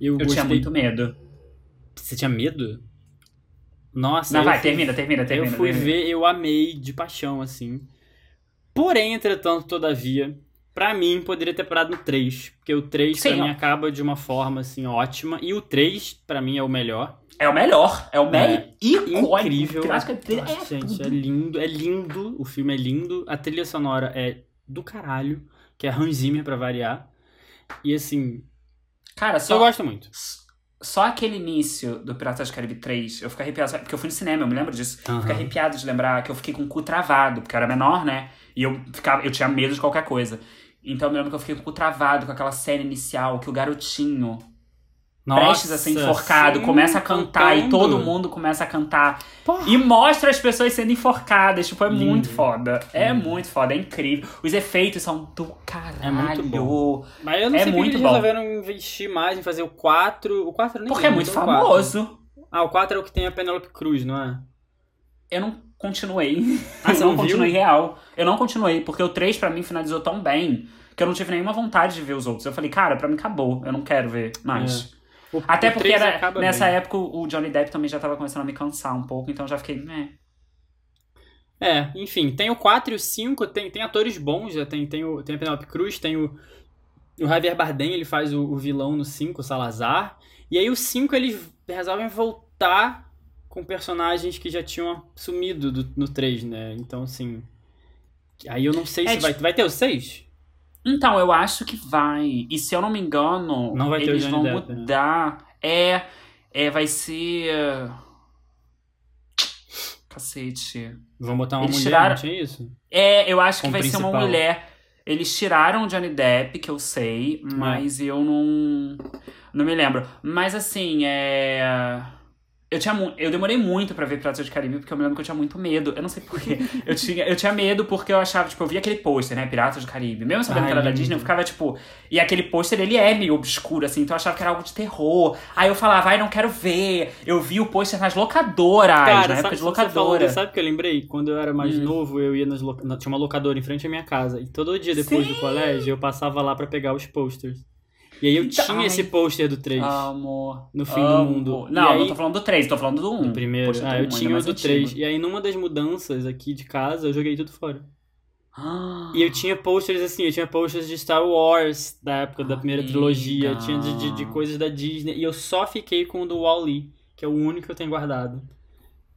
Eu, Eu gostei. tinha muito medo. Você tinha medo? Nossa, Não, vai, fui- termina, termina, termina. Eu fui termina. ver, eu amei de paixão, assim. Porém, entretanto, todavia, pra mim, poderia ter parado no 3. Porque o 3, Sim, pra mim, ó. acaba de uma forma, assim, ótima. E o 3, pra mim, é o melhor. É o melhor. É o melhor. icônico. Incrível. Caribe Nossa, é gente, é lindo. É lindo. O filme é lindo. A trilha sonora é do caralho. Que é Hans Zimmer, pra variar. E, assim, Cara, eu só, gosto muito. só aquele início do Piratas do Caribe 3, eu fico arrepiado. Porque eu fui no cinema, eu me lembro disso. Eu Aham. fico arrepiado de lembrar que eu fiquei com o cu travado, porque eu era menor, né? E eu, ficava, eu tinha medo de qualquer coisa. Então eu me lembro que eu fiquei com o cu travado com aquela cena inicial, que o garotinho, prestes a ser enforcado, sim, começa a cantar e cantando. todo mundo começa a cantar. Porra. E mostra as pessoas sendo enforcadas. Tipo, é Lindo. muito foda. É Lindo. muito foda, é incrível. Os efeitos são do caralho. É muito bom. Mas eu não É sei muito eles bom. resolveram investir mais em fazer o 4. O 4 eu nem Porque é muito o 4. famoso. Ah, o 4 é o que tem a Penelope Cruz, não é? Eu não continuei. Ah, eu não não continuei real. Eu não continuei, porque o 3 pra mim finalizou tão bem que eu não tive nenhuma vontade de ver os outros. Eu falei, cara, pra mim acabou. Eu não quero ver mais. O, Até o porque era- nessa bem. época o Johnny Depp também já tava começando a me cansar um pouco, então eu já fiquei, né. É, enfim, tem o 4 e o 5, tem, tem atores bons, já tem, tem, o, tem a Penelope Cruz, tem o, o Javier Bardem, ele faz o, o vilão no 5, o Salazar. E aí o 5 eles resolvem voltar com personagens que já tinham sumido do- no 3, né? Então, assim. Aí eu não sei É, se vai. Vai ter o 6? Então, eu acho que vai. E se eu não me engano, Não eles vão Depp, né? mudar. É. É, vai ser. Cacete. Vão botar uma Eles mulher, tiraram- não tinha isso? É, eu acho que Como vai ser uma principal. mulher. Eles tiraram o Johnny Depp, que eu sei, mas eu não. Não me lembro. Mas assim, é. Eu, tinha eu demorei muito pra ver Piratas do Caribe, porque eu me lembro que eu tinha muito medo. Eu não sei porquê. eu, tinha, eu tinha medo porque eu achava, tipo, eu via aquele pôster, né? Piratas do Caribe. Mesmo sabendo Ai, que era da. Disney, eu ficava, tipo. E aquele pôster, ele é meio obscuro, assim, então eu achava que era algo de terror. Aí eu falava, ai, não quero ver. Eu vi o pôster nas locadoras, na época sabe, de falou locadora. disso, sabe o que eu lembrei? Quando eu era mais Hum. novo, eu ia nas tinha uma locadora em frente à minha casa. E todo dia depois Sim. do colégio, eu passava lá pra pegar os posters. E aí eu Então, tinha ai. esse pôster do 3. Amor. No fim amo. do mundo. Não, aí- não tô falando do 3, tô falando do 1. do primeiro. Poxa, ah, eu tinha o do antigo. 3. E aí numa das mudanças aqui de casa, eu joguei tudo fora. Ah, E eu tinha posters assim, eu tinha posters de Star Wars da época da primeira Amiga. trilogia, tinha de, de, de coisas da Disney, e eu só fiquei com o do Wall-E, que é o único que eu tenho guardado.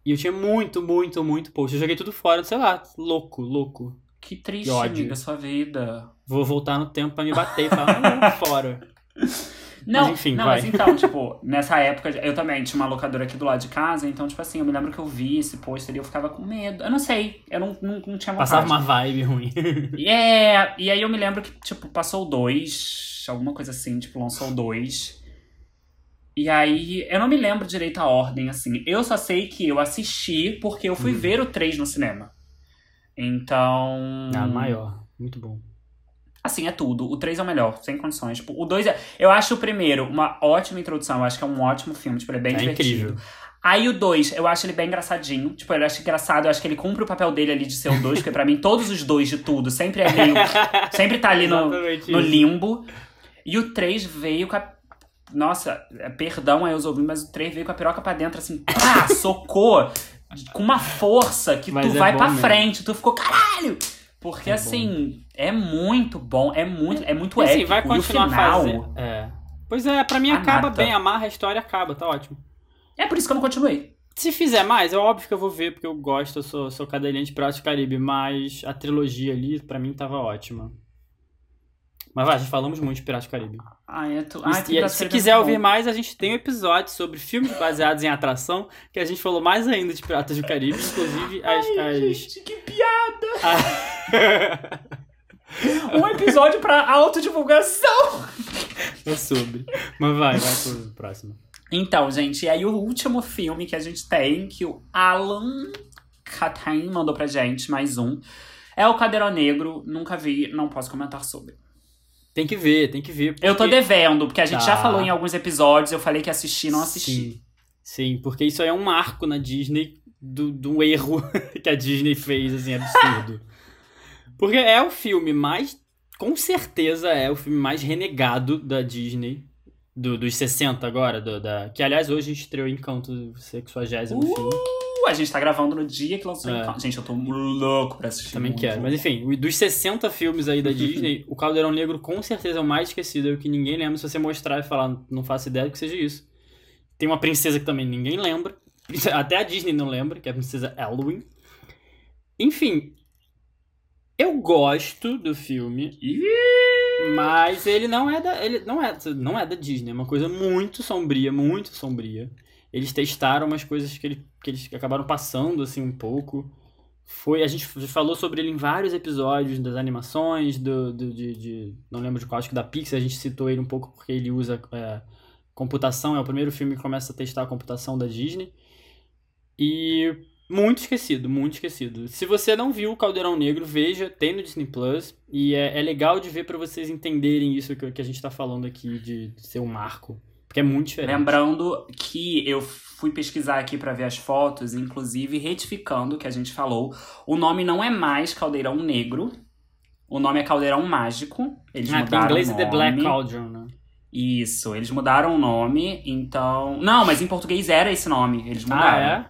E eu tinha muito, muito, muito post. Eu joguei tudo fora, sei lá, louco, louco. Que triste, Que ódio. amiga, sua vida. Vou voltar no tempo pra me bater e falar, "Ah, fora. Não, enfim, não, vai. mas então, tipo, nessa época eu também tinha uma locadora aqui do lado de casa, então, tipo assim, eu me lembro que eu vi esse pôster e eu ficava com medo. Eu não sei, eu não, não, não tinha vontade. Passava uma vibe ruim. E É, e aí eu me lembro que, tipo, passou dois, alguma coisa assim, tipo, lançou dois. E aí, eu não me lembro direito a ordem, assim. Eu só sei que eu assisti porque eu fui Hum. ver o 3 no cinema. Então. Ah, maior. Muito bom. Assim, é tudo. O 3 é o melhor, sem condições. Tipo, o 2 é. Eu acho o primeiro uma ótima introdução. Eu acho que é um ótimo filme. Tipo, ele é bem é divertido. incrível. Aí o 2, eu acho ele bem engraçadinho. Tipo, eu acho engraçado, eu acho que ele cumpre o papel dele ali de ser o 2, porque pra mim todos os dois de tudo sempre é meio. sempre tá ali no, no limbo. E o 3 veio com a. Nossa, é, perdão aí os ouvintes, mas o 3 veio com a piroca pra dentro, assim, pá, socou com uma força que Mas tu é vai pra mesmo. frente, tu ficou, caralho! Porque É assim, é muito bom, é muito, é muito E, assim, épico. vai e o continuar final. fazendo. É. Pois é, pra mim A acaba nata. bem, amarra a história acaba, tá ótimo. É por isso que eu não continuei. Se fizer mais, é óbvio que eu vou ver, porque eu gosto, eu sou, sou cadelinha de Piratas do Caribe, mas a trilogia ali, pra mim, tava ótima. Mas vai, já falamos muito de Piratas do Caribe. Ai, é tu... E Ai, se- quiser ouvir bom. mais, a gente tem um episódio sobre filmes baseados em atração, que a gente falou mais ainda de Piratas do Caribe, inclusive as. as... Gente, que piada! a- Um episódio pra autodivulgação! é sobre. Mas vai, vai pro próximo. Então, gente, e aí o último filme que a gente tem, que o Alan Catain mandou pra gente, mais um, é o Cadeirão Negro. Nunca vi, não posso comentar sobre. Tem que ver, tem que ver. Eu tô porque- devendo, porque a gente já Tá. falou em alguns episódios, eu falei que assisti, não assisti. Sim, sim, porque isso aí é um marco na Disney do, do erro que a Disney fez, assim, absurdo. Porque é o filme mais. Com certeza é o filme mais renegado da Disney. Do, dos 60 agora, do- da, que aliás hoje estreou Encanto 60 filme. A gente tá gravando no dia que lançou É. Gente, eu tô louco pra assistir. Também muito. quero. Mas enfim, dos 60 filmes aí da Disney, o Caldeirão Negro com certeza é o mais esquecido, é o que ninguém lembra. Se você mostrar e falar, não faço ideia do que seja isso. Tem uma princesa que também ninguém lembra. Até a Disney não lembra, que é a princesa Elwin. Enfim, eu gosto do filme, mas ele não é da, ele não é, não é da Disney. É uma coisa muito sombria, muito sombria. Eles testaram umas coisas que, ele, que eles acabaram passando assim um pouco. Foi, a gente falou sobre ele em vários episódios das animações, do, do de, de- não lembro de qual, acho que da Pixar, a gente citou ele um pouco porque ele usa é, computação, é o primeiro filme que começa a testar a computação da Disney. E muito esquecido, muito esquecido. Se você não viu o Caldeirão Negro, veja, tem no Disney Plus. E é, é legal de ver pra vocês entenderem isso que, que a gente tá falando aqui, de, de ser um marco. Porque é muito diferente. Lembrando que eu fui pesquisar aqui pra ver as fotos, inclusive retificando o que a gente falou. O nome não é mais Caldeirão Negro. O nome é Caldeirão Mágico. Eles Ah, porque em mudaram inglês é. The Black Cauldron, né? Isso, eles mudaram o nome, então. Não, mas em português era esse nome. Eles mudaram. Ah, é?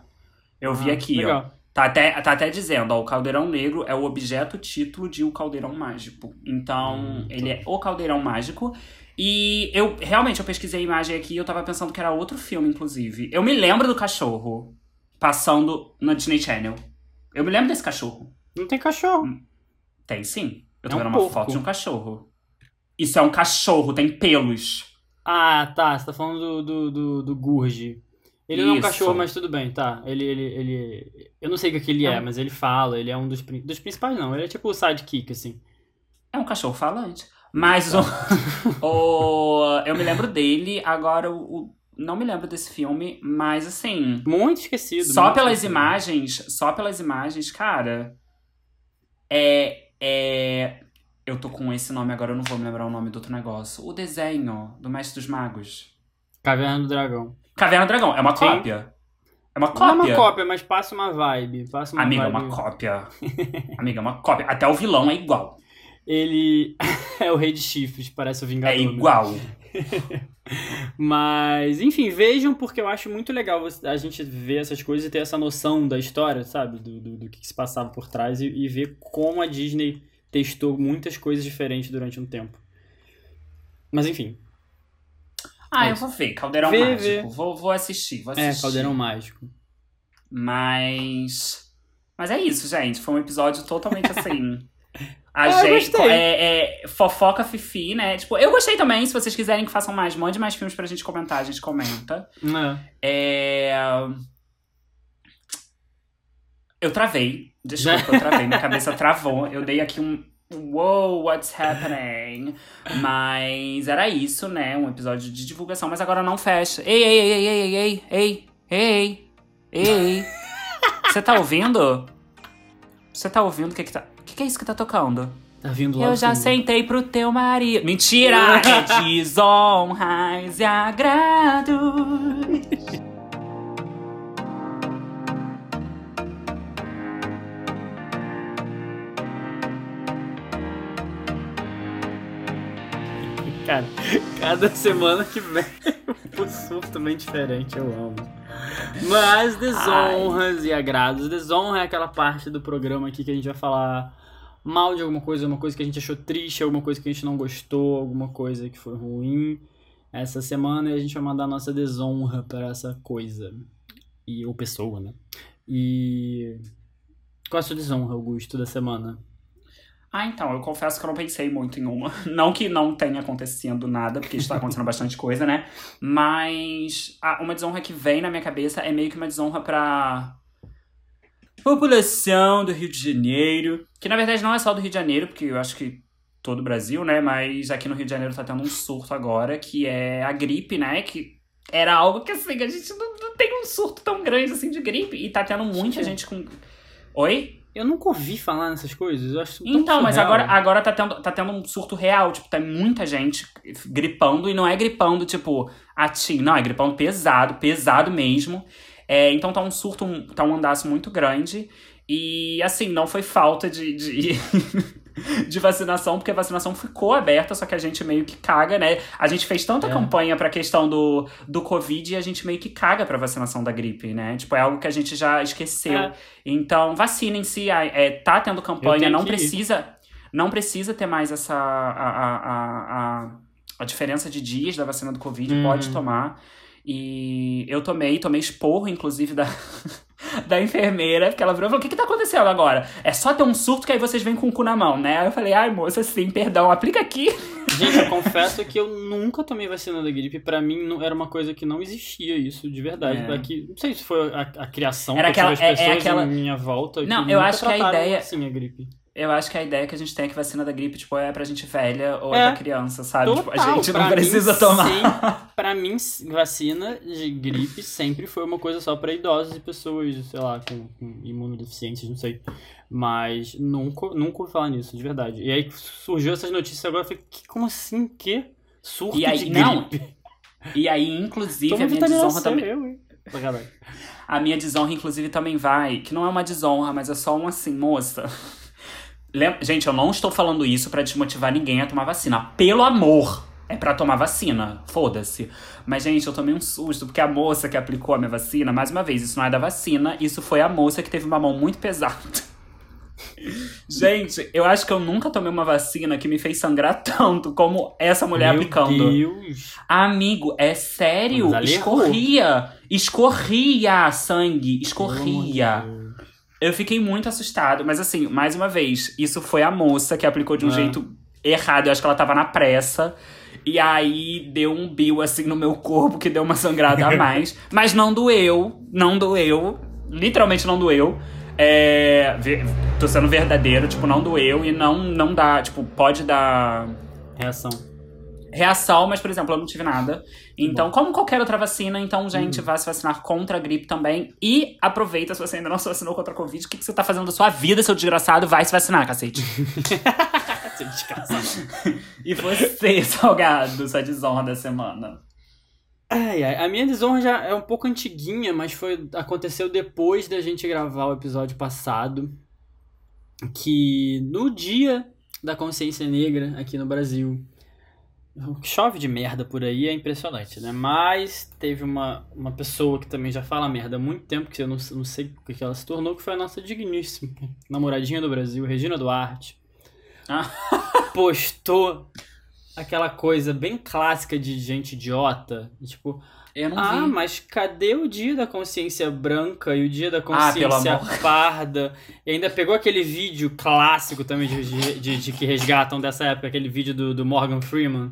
Eu vi Ah, aqui, ó. legal. Tá até, tá até dizendo, ó, o caldeirão negro é o objeto título de O Caldeirão Mágico. Então, Hum, ele tá. é o Caldeirão Mágico. E eu realmente eu pesquisei a imagem aqui e eu tava pensando que era outro filme, inclusive. Eu me lembro do cachorro passando na Disney Channel. Eu me lembro desse cachorro. Não tem cachorro. Tem sim. Eu tô É um vendo uma porco. foto de um cachorro. Isso é um cachorro, tem pelos. Ah, tá. Você tá falando do, do, do, do Gurgi. Ele não é um Isso. cachorro, mas tudo bem, tá. Ele, ele, ele. Eu não sei o que, que ele é, É mas ele fala, ele é um dos, dos principais, não. Ele é tipo o sidekick, assim. É um cachorro falante. Mas o, o- eu me lembro dele, agora o, não me lembro desse filme, mas assim, Muito esquecido. só muito pelas esquecido. imagens, só pelas imagens, cara, é, é, eu tô com esse nome agora, eu não vou me lembrar o nome do outro negócio. O desenho do Mestre dos Magos. Caverna do Dragão. Caverna do Dragão, é uma Sim. cópia. É uma Não é cópia. uma cópia, mas passa uma vibe. Passa uma Amiga, é vibe. uma cópia. Amiga, é uma cópia. Até o vilão é igual. Ele é o rei de chifres, parece o Vingador. É né? igual. Mas, enfim, vejam porque eu acho muito legal a gente ver essas coisas e ter essa noção da história, sabe? Do, do, do que se passava por trás e, e ver como a Disney testou muitas coisas diferentes durante um tempo. Mas, enfim, Ah, É eu vou ver. Caldeirão Vê, Mágico. vê. Vou, vou assistir, vou é, assistir. Caldeirão Mágico. Mas. Mas é isso, gente. Foi um episódio totalmente assim. A Ah, gente. É, é fofoca fifi, né? Tipo, eu gostei também. Se vocês quiserem que façam mais, mande mais filmes pra gente comentar, a gente comenta. É. É. Eu travei. Desculpa, eu travei. Minha cabeça travou. Eu dei aqui um. Wow, what's happening? Mas era isso, né? Um episódio de divulgação. Mas agora não fecha. Ei, ei, ei, ei, ei, ei, ei, ei, ei, ei. Você tá ouvindo? Você tá ouvindo o que que tá. O que, que é isso que tá tocando? Tá vindo lá Eu já sentei pro teu marido. Mentira! é desonras e agrado. Cara, cada semana que vem um surto também diferente, eu amo. Mas desonras e agrados. Desonra é aquela parte do programa aqui que a gente vai falar mal de alguma coisa, uma coisa que a gente achou triste, alguma coisa que a gente não gostou, alguma coisa que foi ruim essa semana e a gente vai mandar a nossa desonra para essa coisa. E, ou pessoa, né? E. Qual a sua desonra, Augusto, da semana? Ah, então, eu confesso que eu não pensei muito em uma. Não que não tenha acontecendo nada, porque está acontecendo bastante coisa, né? Mas ah, uma desonra que vem na minha cabeça é meio que uma desonra pra população do Rio de Janeiro. Que na verdade não é só do Rio de Janeiro, porque eu acho que todo o Brasil, né? Mas aqui no Rio de Janeiro tá tendo um surto agora, que é a gripe, né? Que era algo que assim, a gente não, não tem um surto tão grande assim de gripe. E tá tendo muita gente com. Oi? Eu nunca ouvi falar nessas coisas. Eu acho tão Então, mas surreal. agora, agora tá, tendo, tá tendo um surto real. Tipo, tem muita gente gripando e não é gripando, tipo, a ti. Não, é gripando pesado, pesado mesmo. É, então tá um surto, tá um andaço muito grande. E assim, não foi falta de, de, de vacinação, porque a vacinação ficou aberta, só que a gente meio que caga, né? A gente fez tanta É. campanha pra questão do, do Covid e a gente meio que caga pra vacinação da gripe, né? Tipo, é algo que a gente já esqueceu. É. Então, vacinem-se, é, tá tendo campanha, não precisa. Não precisa ter mais essa. A, a, a, a, a diferença de dias da vacina do Covid, Hum. pode tomar. E eu tomei, tomei esporro, inclusive, da, da enfermeira, porque ela virou e falou: o que, que tá acontecendo agora? É só ter um surto que aí vocês vêm com o cu na mão, né? Aí eu falei, ai, moça, sim, perdão, aplica aqui. Gente, eu confesso que eu nunca tomei vacina da gripe. Pra mim, não, era uma coisa que não existia isso, de verdade. É. É. Não sei se foi a, a criação Era aquela- as é- é pessoas aquela- minha volta. Não, eu acho que a ideia- assim a gripe. Eu acho que a ideia que a gente tem é que vacina da gripe, tipo, é pra gente velha ou é, É. pra criança, sabe? Tipo, a Total, gente não precisa mim, tomar. Sempre, pra mim, vacina de gripe sempre foi uma coisa só pra idosos e pessoas, sei lá, com, com imunodeficiências, não sei. Mas nunca, nunca ouvi falar nisso, de verdade. E aí surgiu essas notícias agora, eu falei, que, como assim? Que? Surto E aí- de não, gripe? E aí, inclusive, Toma a minha desonra também. eu, hein? A minha desonra, inclusive, também vai. Que não é uma desonra, mas é só um assim, moça. Gente, eu não estou falando isso pra desmotivar ninguém a tomar vacina. Pelo amor! É pra tomar vacina. Foda-se. Mas, gente, eu tomei um susto, porque a moça que aplicou a minha vacina, mais uma vez, isso não é da vacina, isso foi a moça que teve uma mão muito pesada. Gente, eu acho que eu nunca tomei uma vacina que me fez sangrar tanto como essa mulher Meu aplicando. Deus. Amigo, é sério? Errou. Escorria. Escorria sangue. Escorria. Eu fiquei muito assustado. Mas assim, mais uma vez, isso foi a moça que aplicou de um É. jeito errado. Eu acho que ela tava na pressa. E aí deu um bio assim no meu corpo que deu uma sangrada a mais. mas não doeu. Não doeu. Literalmente não doeu. É, tô sendo verdadeiro, tipo, não doeu e não, não dá, tipo, pode dar Reação. Reação, mas, por exemplo, eu não tive nada. Então, como qualquer outra vacina, então, gente, Hum. vá se vacinar contra a gripe também. E aproveita, se você ainda não se vacinou contra a Covid, o que, que você tá fazendo da sua vida, seu desgraçado? Vai se vacinar, cacete. Seu desgraçado. e você, salgado, sua desonra da semana. Ai, ai, a minha desonra já é um pouco antiguinha, mas foi aconteceu depois da gente gravar o episódio passado, que no dia da consciência negra aqui no Brasil, o que chove de merda por aí é impressionante, né? Mas teve uma, uma pessoa que também já fala merda há muito tempo, que eu não, não sei o que ela se tornou, que foi a nossa digníssima namoradinha do Brasil, Regina Duarte. Ah. Postou aquela coisa bem clássica de gente idiota, tipo, ah, vi. mas cadê o dia da consciência branca e o dia da Ah, consciência amor. parda? E ainda pegou aquele vídeo clássico também de, de, de- de que resgatam dessa época, aquele vídeo do, do Morgan Freeman,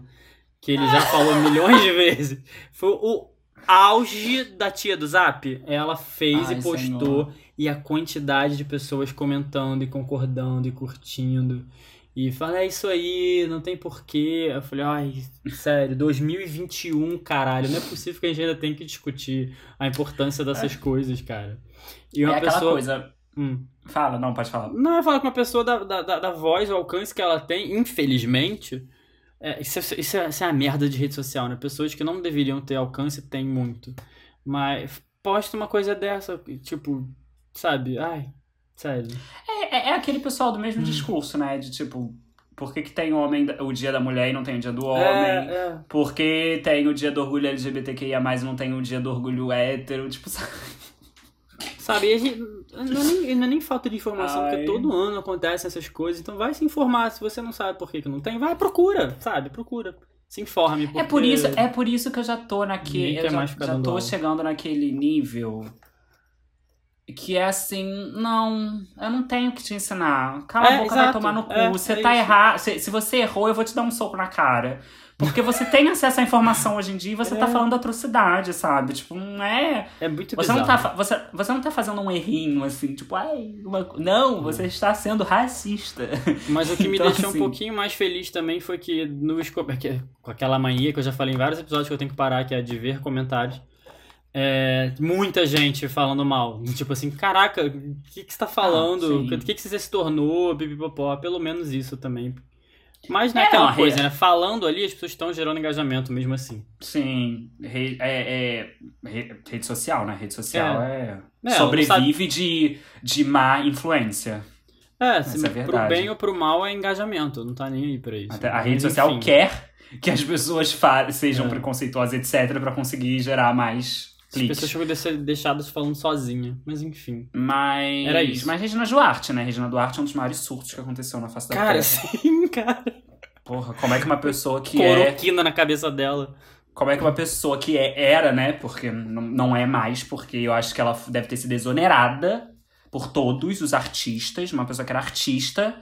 que ele já falou milhões de vezes. Foi o auge da tia do Zap. Ela fez Ai, e postou, Senhor. e a quantidade de pessoas comentando e concordando e curtindo. E fala, é isso aí, não tem porquê. Eu falei, ai, sério, 2021, caralho, não é possível que a gente ainda tenha que discutir a importância dessas coisas, cara. E uma é pessoa. coisa. Hum. Fala, não, pode falar. Não, eu falo que uma pessoa da, da, da, da voz, o alcance que ela tem, infelizmente. É, isso, é, isso, é, isso é a merda de rede social, né? Pessoas que não deveriam ter alcance têm muito. Mas posta uma coisa dessa, tipo, sabe? Ai, sério. É, é- é aquele pessoal do mesmo discurso, né? De tipo, por que, que tem homem, o dia da mulher e não tem o dia do homem? É, é. Por que tem o dia do orgulho LGBTQIA, e não tem o dia do orgulho hétero? Tipo, sabe? Sabe, e a gente, não, é nem, não é nem falta de informação, Ai. porque todo ano acontecem essas coisas. Então vai se informar. Se você não sabe por que, que não tem, vai, procura, sabe? Procura. Se informe. É porque- por isso, é por isso que eu já tô naquele. Eu já, já tô aula. chegando naquele nível que é assim, não, eu não tenho que te ensinar. Cala É, a boca, exato. vai tomar no cu. É, você é tá errado. Se, se você errou, eu vou te dar um soco na cara. Porque você tem acesso à informação hoje em dia e você tá É. falando atrocidade, sabe? Tipo, não é. É muito Você não, tá, você, você não tá fazendo um errinho assim, tipo, ai, uma... não, você está sendo racista. Mas o que me Então, deixou assim- um pouquinho mais feliz também foi que no esco- é que- com aquela mania que eu já falei em vários episódios que eu tenho que parar, que é de ver comentários. é, muita gente falando mal. Tipo assim, caraca, o que, que você tá falando? Ah, O sim. que, que você se tornou? Pipipopó. Pelo menos isso também. Mas não é, É, aquela não, coisa, é- né? Falando ali, as pessoas estão gerando engajamento mesmo assim. Sim, re- é, é- re- rede social, né? Rede social é. É, sobrevive de, de má influência. É, Essa se é pro bem ou pro mal é engajamento. Não tá nem aí pra isso. Até a Mas, rede social enfim. quer que as pessoas sejam É. preconceituosas, etc., pra conseguir gerar mais As pessoas desse- deixadas falando sozinha. Mas enfim. Mas. Era isso. Mas Regina Duarte, né? Regina Duarte é um dos maiores surtos que aconteceu na face da Cara, Terra. sim, cara. Porra, como é que uma pessoa que é. Coroquina na cabeça dela. Como é que uma pessoa que é, era, né? Porque não, não é mais, porque eu acho que ela deve ter sido exonerada por todos os artistas, uma pessoa que era artista.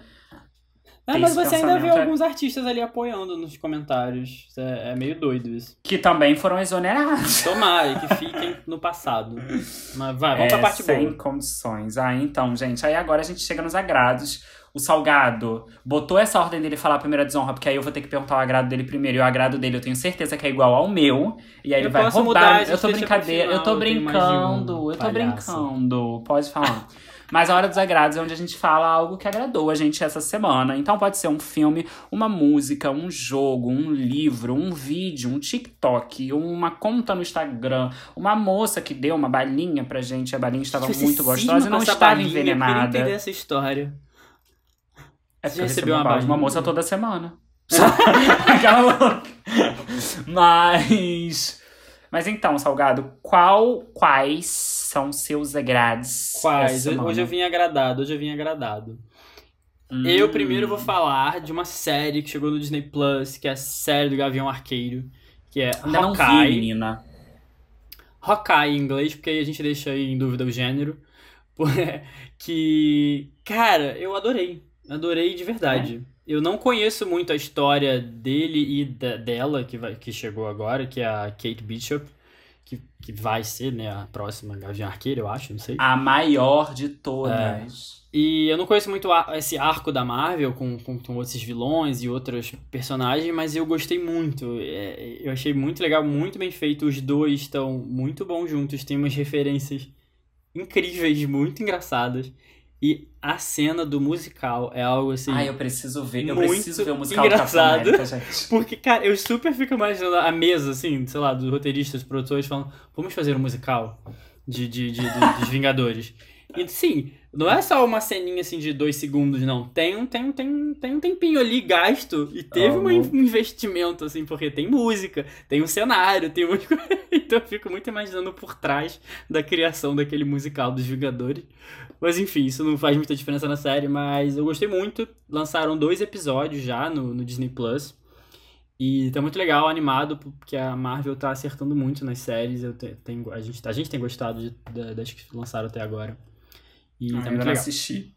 Ah, Tem mas você ainda vê é. alguns artistas ali apoiando nos comentários. É, é meio doido isso. Que também foram exonerados. Tomara que fiquem no passado. Mas vai, vamos É, pra parte sem boa. condições. Ah, então, gente. Aí agora a gente chega nos agrados. O Salgado botou essa ordem dele falar a primeira desonra, porque aí eu vou ter que perguntar o agrado dele primeiro. E o agrado dele eu tenho certeza que é igual ao meu. E aí Eu ele vai roubar. mudar, eu tô brincadeira, final, eu tô brincando, eu tô brincando. Pode falar. Mas a hora dos agrados é onde a gente fala algo que agradou a gente essa semana. Então pode ser um filme, uma música, um jogo, um livro, um vídeo, um TikTok, uma conta no Instagram, uma moça que deu uma balinha pra gente. A balinha estava Você muito cisma gostosa e não estava balinha, Eu envenenada. entender essa história. É Você eu recebeu uma de uma balinha? moça toda semana. Aquela louca. Mas. Mas então, Salgado, qual, quais são seus agrados? Quais? Hoje eu vim agradado, hoje eu vim agradado. Hum. Eu primeiro vou falar de uma série que chegou no Disney Plus, que é a série do Gavião Arqueiro, que é Ainda não vi, Hawkeye. menina. Hawkeye em inglês, porque aí a gente deixa aí em dúvida o gênero. que, cara, eu adorei. Adorei de verdade. Eu não conheço muito a história dele e da- dela, que, vai, que chegou agora, que é a Kate Bishop, que, que vai ser, né, a próxima Gavião Arqueiro, eu acho, não sei. A maior de todas. E eu não conheço muito a- esse arco da Marvel com, com, com esses vilões e outros personagens, mas eu gostei muito. É, eu achei muito legal, muito bem feito. Os dois estão muito bons juntos, tem umas referências incríveis, muito engraçadas. E a cena do musical é algo assim. Ai, eu preciso ver. Eu preciso ver o musical do Capitão engraçado. América, gente. Porque, cara, eu super fico imaginando a mesa, assim, sei lá, dos roteiristas, dos produtores, falando: vamos fazer um musical de, de, de- de- dos Vingadores. E sim, não é só uma ceninha assim de dois segundos, não. Tem um, tem, um- tem, um- tem um tempinho ali gasto e teve um Amo. in- investimento, assim, porque tem música, tem um cenário, tem um. então eu fico muito imaginando por trás da criação daquele musical dos Vingadores. Mas enfim, isso não faz muita diferença na série, mas eu gostei muito. Lançaram dois episódios já no, no Disney Plus. E tá muito legal, animado, porque a Marvel tá acertando muito nas séries. Eu te- tenho, a, gente, a gente tem gostado de- da- das que lançaram até agora. E Eu tá ainda não assisti.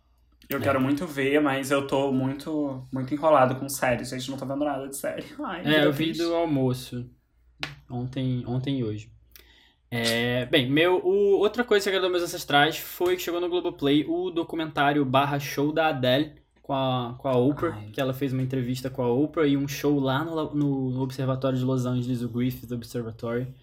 Eu É. quero muito ver, mas eu tô muito, muito enrolado com séries. Gente, não tô vendo nada de série. Ai, É, eu vi do almoço. Ontem, ontem e hoje. É, bem, meu, o, outra coisa que agradou meus ancestrais foi que chegou no Globoplay o documentário barra show da Adele com a, com a Oprah, Ai. que ela fez uma entrevista com a Oprah e um show lá no, no, no Observatório de Los Angeles, o Griffith Observatory.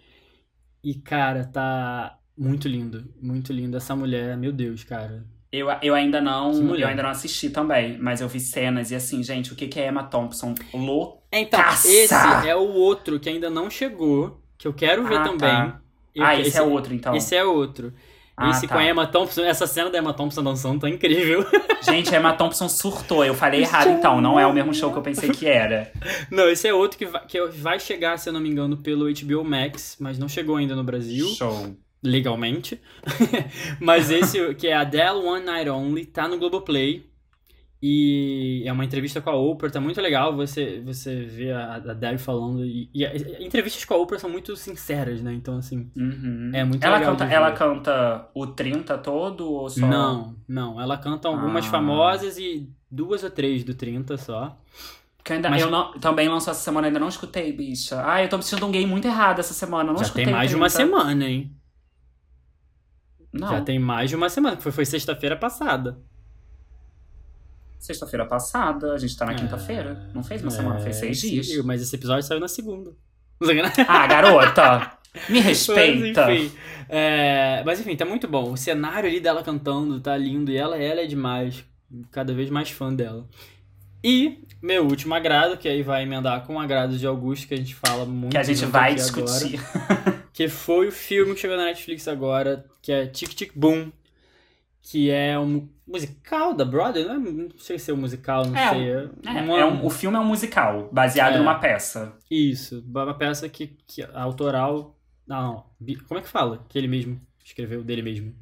E, cara, tá muito lindo, muito lindo. Essa mulher, meu Deus, cara. Eu, eu ainda não. Eu ainda não assisti também, mas eu vi cenas e assim, gente, o que, que é Emma Thompson? Louca. Então, Caça! esse é o outro que ainda não chegou, que eu quero ver Ah, também. tá. Eu- ah, esse, é outro, então. Esse é outro. Ah, esse tá. com a Emma Thompson, essa cena da Emma Thompson dançando tá incrível. Gente, a Emma Thompson surtou. Eu falei errado, então. Não é o mesmo show que eu pensei que era. não, esse é outro que vai, que vai chegar, se eu não me engano, pelo HBO Max, mas não chegou ainda no Brasil, Show. Legalmente. mas esse, que é Adele One Night Only, tá no Globoplay. E é uma entrevista com a Oprah, tá muito legal você, você ver a, a Debbie falando. E, e, e, entrevistas com a Oprah são muito sinceras, né? Então, assim, Uhum. é muito Ela legal. canta, ela canta o 30 todo ou só? Não, não. Ela canta algumas Ah. famosas e duas ou três do 30 só. Que ainda, Mas- eu não, também lançou essa semana, ainda não escutei, bicha. Ai, eu tô me sentindo um gay muito errado essa semana. Eu não Já escutei tem mais de uma 30. semana, hein? Não, Já tem mais de uma semana, que foi, foi sexta-feira passada. sexta-feira passada, a gente tá na É, quinta-feira. Não fez uma é, semana, fez seis dias. sim, Mas esse episódio saiu na segunda. Ah, garota! Me respeita! Mas enfim, é, mas enfim, tá muito bom. O cenário ali dela cantando tá lindo e ela, ela é demais. Cada vez mais fã dela. E meu último agrado, que aí vai emendar com o agrado de Augusto, que a gente fala muito. que a gente vai aqui agora, discutir. que foi o filme que chegou na Netflix agora, que é Tic Tic Boom. Que é um musical da Broadway, não, é, não sei se é um musical, não É, sei. É, uma- é um- o filme é um musical, baseado É. numa peça. Isso, uma peça que, que a autoral. Não, não. bi- Como é que fala? Que ele mesmo escreveu dele mesmo.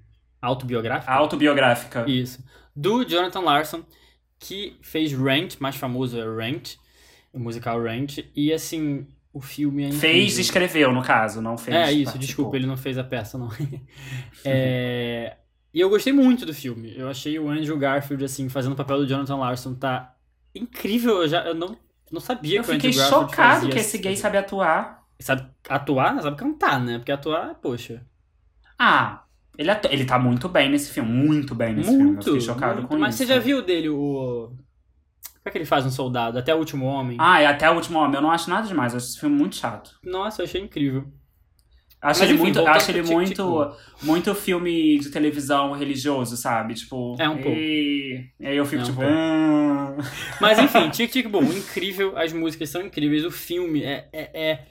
Autobiográfica? Autobiográfica. Isso. Do Jonathan Larson, que fez Rent, mais famoso é Rent, o musical Rent. E assim, o filme é. Fez e escreveu, no caso, não fez. É isso, participou. desculpa, ele não fez a peça, não. É, E eu gostei muito do filme. Eu achei o Andrew Garfield, assim, fazendo o papel do Jonathan Larson, tá incrível. Eu, já, eu não, não sabia Eu que o fiquei Andrew Garfield chocado fazia que esse gay sabe atuar. Sabe atuar, não sabe cantar, né? Porque atuar, poxa. Ah, ele, ele tá muito bem nesse filme, muito bem nesse filme. Eu Muito. fiquei chocado muito. com Mas isso. você já viu dele o. Como é que ele faz um soldado? Até o último homem? Ah, e até o último homem. Eu não acho nada demais. Eu acho esse filme muito chato. Nossa, eu achei incrível. Acho Mas, ele enfim, muito, acho ele muito, muito filme de televisão religioso, sabe? Tipo. É um pouco. E, e aí eu fico É um tipo. "Ah". Mas enfim, Tic Tic Boom, incrível. As músicas são incríveis. O filme é. é, é-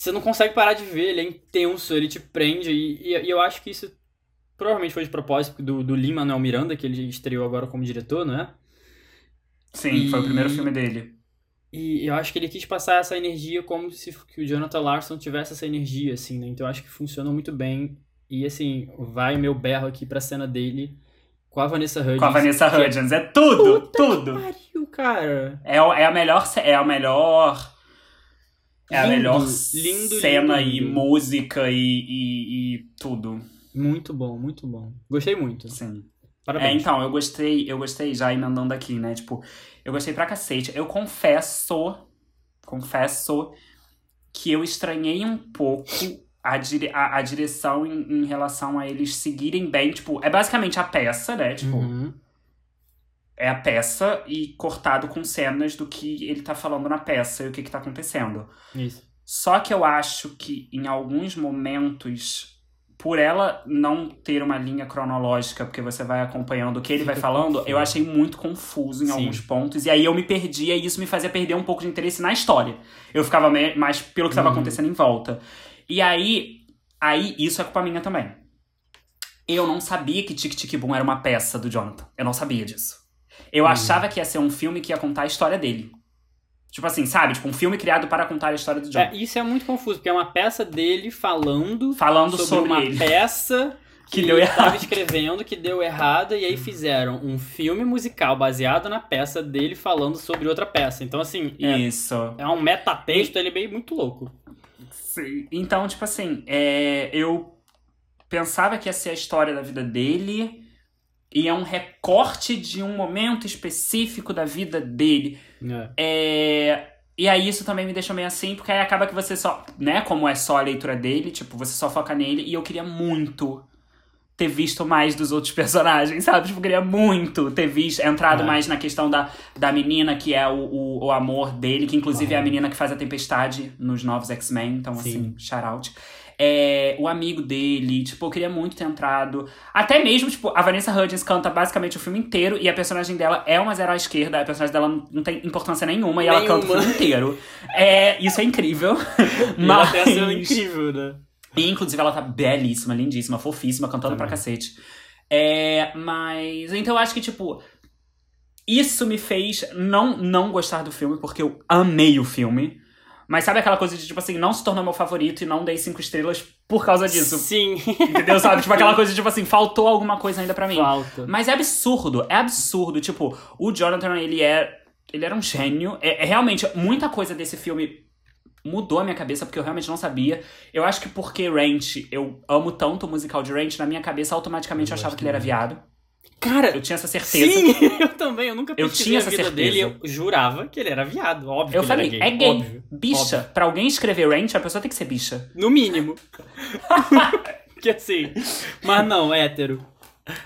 Você não consegue parar de ver, ele é intenso, ele te prende. E, e- e eu acho que isso provavelmente foi de propósito do, do Lin Manuel Miranda, que ele estreou agora como diretor, não é? Sim, foi o E- primeiro filme dele. E eu acho que ele quis passar essa energia como se que o Jonathan Larson tivesse essa energia, assim, né? Então eu acho que funcionou muito bem. E assim, vai meu berro aqui pra cena dele com a Vanessa Hudgens. Com a Vanessa é- Hudgens. É tudo, Puta tudo. Que pariu, cara. É, é a melhor. É a melhor. É a Lindo, melhor lindo, cena lindo, e música e, e, e tudo. Muito bom, muito bom. Gostei muito. Sim. É, Parabéns. então, eu gostei, eu gostei já emendando aqui, né? Tipo, eu gostei pra cacete. Eu confesso, confesso que eu estranhei um pouco a, dire a, a direção em, em relação a eles seguirem bem. Tipo, é basicamente a peça, né? Tipo, Uhum. É a peça e cortado com cenas do que ele tá falando na peça e o que que tá acontecendo. Isso. Só que eu acho que em alguns momentos, por ela não ter uma linha cronológica, porque você vai acompanhando o que ele vai falando, confuso. eu achei muito confuso em Sim. alguns pontos. E aí eu me perdia e isso me fazia perder um pouco de interesse na história. Eu ficava mais pelo que estava Uhum. acontecendo em volta. E aí, aí isso é culpa minha também. Eu não sabia que Tic Tic Boom era uma peça do Jonathan. Eu não sabia disso. Eu Uhum. achava que ia ser um filme que ia contar a história dele. Tipo assim, sabe? Tipo, um filme criado para contar a história do Jonathan. É, isso é muito confuso, porque é uma peça dele falando, Falando sobre, sobre, uma ele. peça Que que, deu errado. estava escrevendo que deu errado, e aí fizeram um filme musical baseado na peça dele falando sobre outra peça. Então, assim, é, Isso. é um metatexto, ele é meio muito louco. Sim. Então, tipo assim, é, eu pensava que ia ser a história da vida dele e é um recorte de um momento específico da vida dele. É. É, E aí isso também me deixa meio assim, porque aí acaba que você só, né, como é só a leitura dele, tipo, você só foca nele, e eu queria muito ter visto mais dos outros personagens, sabe? Tipo, eu queria muito ter visto, entrado É. mais na questão da, da menina, que é o, o, o amor dele, que inclusive é a Ah. menina que faz a tempestade nos novos X-Men, então Sim. assim, shout out. É, o amigo dele, tipo, eu queria muito ter entrado. Até mesmo, tipo, a Vanessa Hudgens canta basicamente o filme inteiro e a personagem dela é uma zero à esquerda, a personagem dela não, tem importância nenhuma, e ela canta o Nenhuma. filme inteiro. É, isso é incrível. E Mas. ela tá sendo incrível, né? E, inclusive, ela tá belíssima, lindíssima, fofíssima, cantando pra Também. cacete. É, mas. Então eu acho que, tipo. Isso me fez não, não gostar do filme, porque eu amei o filme. Mas sabe aquela coisa de, tipo assim, não se tornou meu favorito e não dei cinco estrelas por causa disso. Sim. Entendeu? Sabe? Tipo aquela coisa de, tipo assim, faltou alguma coisa ainda pra mim. Falta. Mas é absurdo, é absurdo. Tipo, o Jonathan, ele é. Ele era um gênio. É, é realmente, muita coisa desse filme mudou a minha cabeça, porque eu realmente não sabia. Eu acho que porque Ranch, eu amo tanto o musical de Ranch, na minha cabeça automaticamente eu, Eu achava que ele era muito. viado. Cara, Eu tinha essa certeza. sim, eu também. Eu nunca Eu tinha essa certeza. dele. Eu jurava que ele era viado. Óbvio Eu falei, era é gay. gay. Óbvio. Bicha, óbvio. pra alguém escrever Ranch, a pessoa tem que ser bicha. No mínimo. que assim. Mas não, hétero.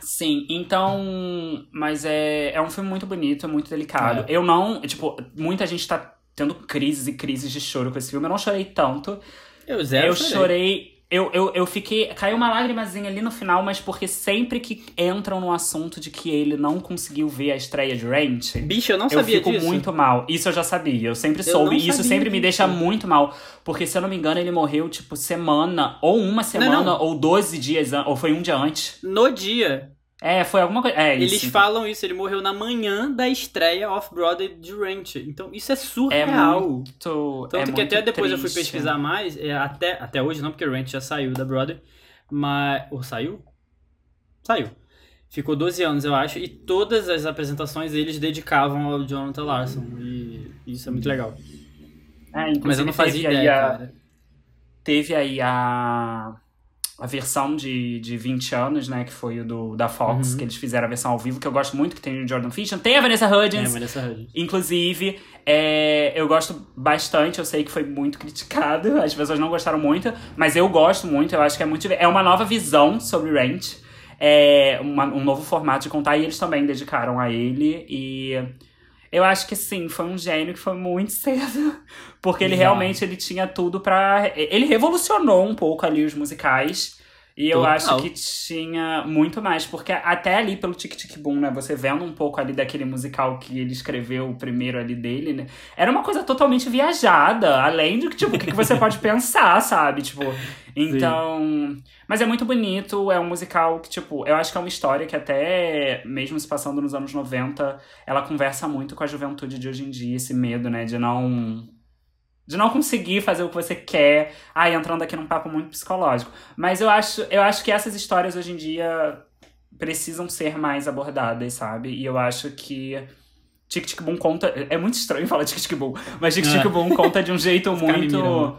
Sim, então. Mas é, é um filme muito bonito, é muito delicado. É. Eu não. Tipo, muita gente tá tendo crises e crises de choro com esse filme. Eu não chorei tanto. Eu zero eu chorei. Eu, eu, eu fiquei. Caiu uma lágrimazinha ali no final, mas porque sempre que entram no assunto de que ele não conseguiu ver a estreia de Ranch. Bicho, eu não Eu sabia fico disso. muito mal. Isso eu já sabia. Eu sempre Eu soube. não E isso sempre me disso. deixa muito mal. Porque, se eu não me engano, ele morreu, tipo, semana. Ou uma semana, não. ou 12 dias Ou foi um dia antes. No dia, É, foi alguma coisa. É, eles isso. falam isso. Ele morreu na manhã da estreia Off-Broadway de Ranch. Então, isso é É surreal. muito. Tanto é que até depois eu fui triste. pesquisar mais, é, até, até hoje não, porque o Ranch já saiu da Broadway, mas... Ou saiu? Saiu. Ficou 12 anos, eu acho, e todas as apresentações eles dedicavam ao Jonathan Larson, e isso é muito legal. É, inclusive, Mas eu não fazia teve aí ideia, a- cara. Teve aí a. A versão de, de 20 anos, né? Que foi o do, da Fox, Uhum. que eles fizeram a versão ao vivo, que eu gosto muito, que tem o Jordan Fisher. Tem a Vanessa É, Hudgens. Vanessa Hudgens. Inclusive, é, eu gosto bastante, eu sei que foi muito criticado, as pessoas não gostaram muito, mas eu gosto muito, eu acho que é muito. É uma nova visão sobre Ranch, é uma- um novo formato de contar, e eles também dedicaram a ele. E eu acho que sim, foi um gênio que foi muito cedo, porque ele realmente ele tinha tudo pra. Ele revolucionou um pouco ali os musicais. E eu Total. acho que tinha muito mais, porque até ali pelo Tic Tic Boom, né? Você vendo um pouco ali daquele musical que ele escreveu o primeiro ali dele, né? Era uma coisa totalmente viajada, além do que, tipo, o que, que você pode pensar, sabe? Tipo, então. Mas é muito bonito, é um musical que, tipo, eu acho que é uma história que até, mesmo se passando nos anos 90, ela conversa muito com a juventude de hoje em dia, esse medo, né? De não. De não conseguir fazer o que você quer. Ai, entrando aqui num papo muito psicológico. Mas eu acho, eu acho que essas histórias hoje em dia precisam ser mais abordadas, sabe? E eu acho que Tic Tic Boom conta. É muito estranho falar Tic Tic Boom, mas Tic Tic É. Boom conta de um jeito muito.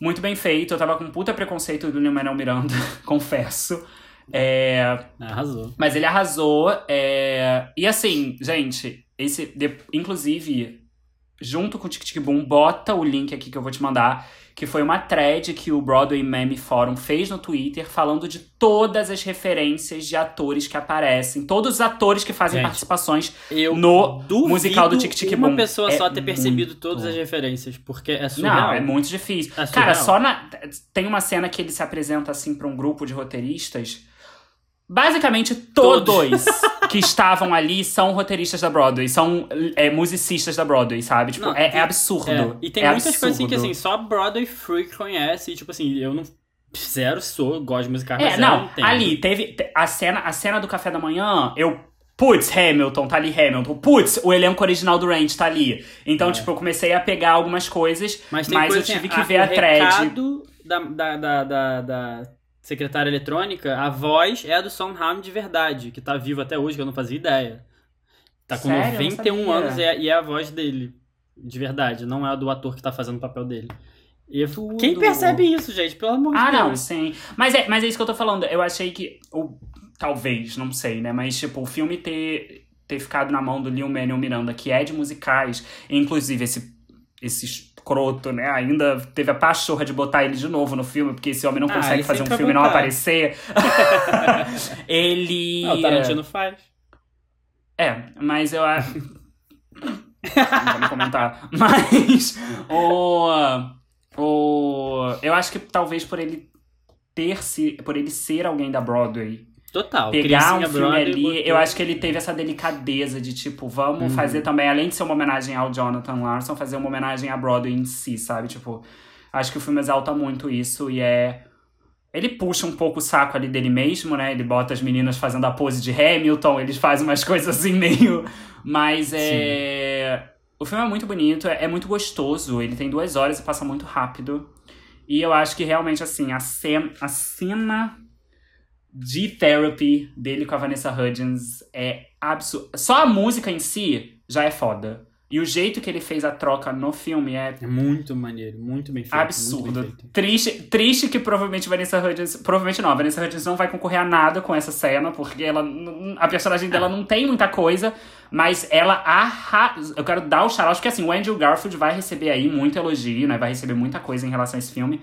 Muito bem feito. Eu tava com puta preconceito do Lin-Manuel Miranda, confesso. É, Arrasou. mas ele arrasou. é, E assim, gente, esse. Inclusive, junto com o Tic Tic Boom, bota o link aqui que eu vou te mandar. Que foi uma thread que o Broadway Meme Forum fez no Twitter, falando de todas as referências de atores que aparecem. Todos os atores que fazem Gente, participações. Eu No musical do Tic Tic uma Boom. pessoa É só ter percebido muito. todas as referências, porque é surreal. Não, é muito difícil. É Cara, só na. Tem uma cena que ele se apresenta assim pra um grupo de roteiristas. Basicamente, todos que estavam ali são roteiristas da Broadway, são é, musicistas da Broadway, sabe? Tipo, Não, é, tem- é absurdo. É, E tem É muitas coisas assim que absurdo. assim, só Broadway Freak conhece, e tipo assim, eu não. Zero sou, gosto de musical, É, zero não, entendo. ali, teve te- a cena, a cena do café da manhã, eu. Putz, Hamilton, tá ali Hamilton. Putz, o elenco original do Range tá ali. Então, É. tipo, eu comecei a pegar algumas coisas, Mas mas, tem coisa eu tive assim, que ver a thread. da, da, da, da secretária eletrônica, a voz é a do Sondheim de verdade, que tá vivo até hoje, que eu não fazia ideia. Tá com Sério? Eu não 91 sabia. anos e é, e é a voz dele, de verdade, não é a do ator que tá fazendo o papel dele. E Tudo. quem percebe isso, gente? Pelo amor de Ah, Deus. não, sim. Mas é, mas é isso que eu tô falando. Eu achei que. Ou, talvez, não sei, né? Mas, tipo, o filme ter, ter ficado na mão do Lil Manuel Miranda, que é de musicais, inclusive esse, esse escroto, né? Ainda teve a pachorra de botar ele de novo no filme, porque esse homem não Ah, consegue fazer um filme e não aparecer. ele. Ah, o Tarantino faz. É, mas eu acho. não vou comentar. Mas o, o. Eu acho que talvez por ele ter se. Por ele ser alguém da Broadway, Total. pegar um Cricinha filme ali, botou- eu acho que ele teve essa delicadeza de tipo, vamos Uhum. fazer também, além de ser uma homenagem ao Jonathan Larson, fazer uma homenagem à Broadway em si, sabe? Tipo, acho que o filme exalta muito isso e é. Ele puxa um pouco o saco ali dele mesmo, né? Ele bota as meninas fazendo a pose de Hamilton, eles fazem umas coisas assim meio. Mas é. O filme é muito bonito, é, é muito gostoso. Ele tem duas horas e passa muito rápido. E eu acho que realmente, assim, a cena, a cena de therapy dele com a Vanessa Hudgens é absurdo. Só a música em si já é foda. E o jeito que ele fez a troca no filme é É muito maneiro, muito bem feito. absurdo. bem feito. Triste, triste que provavelmente Vanessa Hudgens. Provavelmente não, a Vanessa Hudgens não vai concorrer a nada com essa cena, porque ela, a personagem dela não tem muita coisa, mas ela arrasa. Eu quero dar o shout porque assim, o Andrew Garfield vai receber aí muito elogio, né? Vai receber muita coisa em relação a esse filme.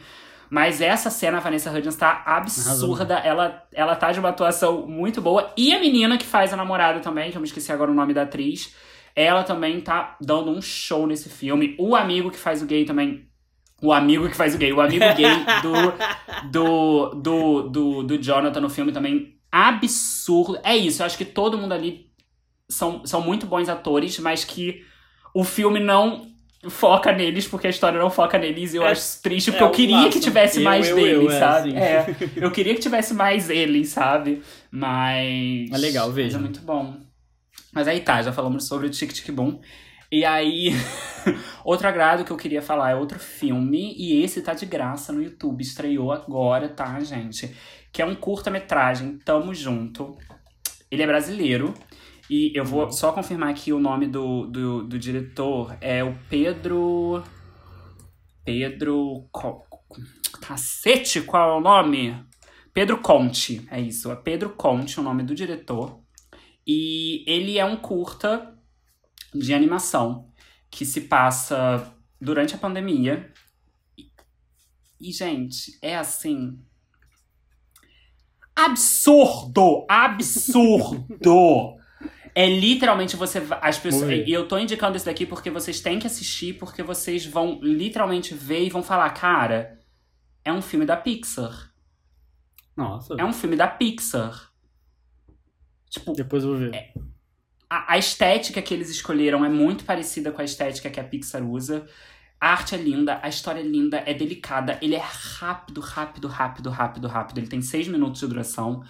Mas essa cena, a Vanessa Hudgens tá absurda. Ela, ela tá de uma atuação muito boa. E a menina que faz a namorada também, que eu me esqueci agora o nome da atriz, ela também tá dando um show nesse filme. O amigo que faz o gay também. O amigo que faz o gay. O amigo gay do, do, do, do, do Jonathan no filme também. Absurdo. É isso, eu acho que todo mundo ali são, são muito bons atores, mas que o filme não foca neles, porque a história não foca neles. E eu É- acho triste, é porque eu o queria laço. que tivesse Eu, mais eu, deles, eu, é, sabe? assim. É, eu queria que tivesse mais eles, sabe? Mas. É legal, mas veja. É muito bom. Mas aí tá, já falamos sobre o Tic Tic Boom. E aí, outro agrado que eu queria falar é outro filme, e esse tá de graça no YouTube, estreou agora, tá, gente? Que é um curta-metragem, Tamo Junto. Ele é brasileiro, e eu vou só confirmar aqui o nome do, do, do diretor, é o Pedro... Pedro... Cacete, qual é o nome? Pedro Conte, é isso, é Pedro Conte o nome do diretor. E ele é um curta de animação que se passa durante a pandemia. E, gente, é assim. Absurdo! Absurdo! É literalmente você. As pessoas. E eu tô indicando isso daqui porque vocês têm que assistir, porque vocês vão literalmente ver e vão falar, cara, é um filme da Pixar. Nossa, É um filme da Pixar. Tipo, depois eu vou ver. a, a estética que eles escolheram é muito parecida com a estética que a Pixar usa. A arte é linda, a história é linda, é delicada. Ele é rápido, rápido, rápido, rápido, rápido. Ele tem seis minutos de duração.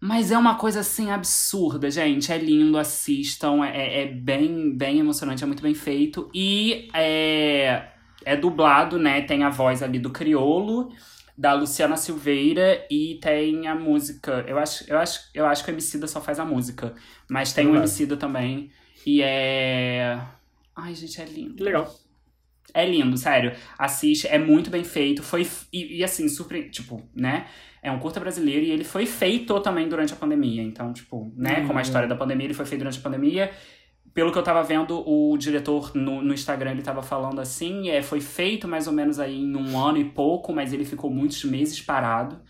Mas é uma coisa assim absurda, gente. É lindo, assistam. É, é bem, bem emocionante, é muito bem feito. E é, é dublado, né? Tem a voz ali do Criolo, da Luciana Silveira, e tem a música. Eu acho, eu acho, eu acho que o Emicida só faz a música. Mas tem o Verdade. Emicida também. E é. Ai, gente, é lindo. Que legal. É lindo, sério. Assiste, é muito bem feito. Foi. E, e assim, surpre... Tipo, né? É um curta brasileiro e ele foi feito também durante a pandemia. Então, tipo, né? Hum. Como a história da pandemia, ele foi feito durante a pandemia. Pelo que eu tava vendo, o diretor no, no Instagram ele tava falando assim: é, foi feito mais ou menos aí em um ano e pouco, mas ele ficou muitos meses parado.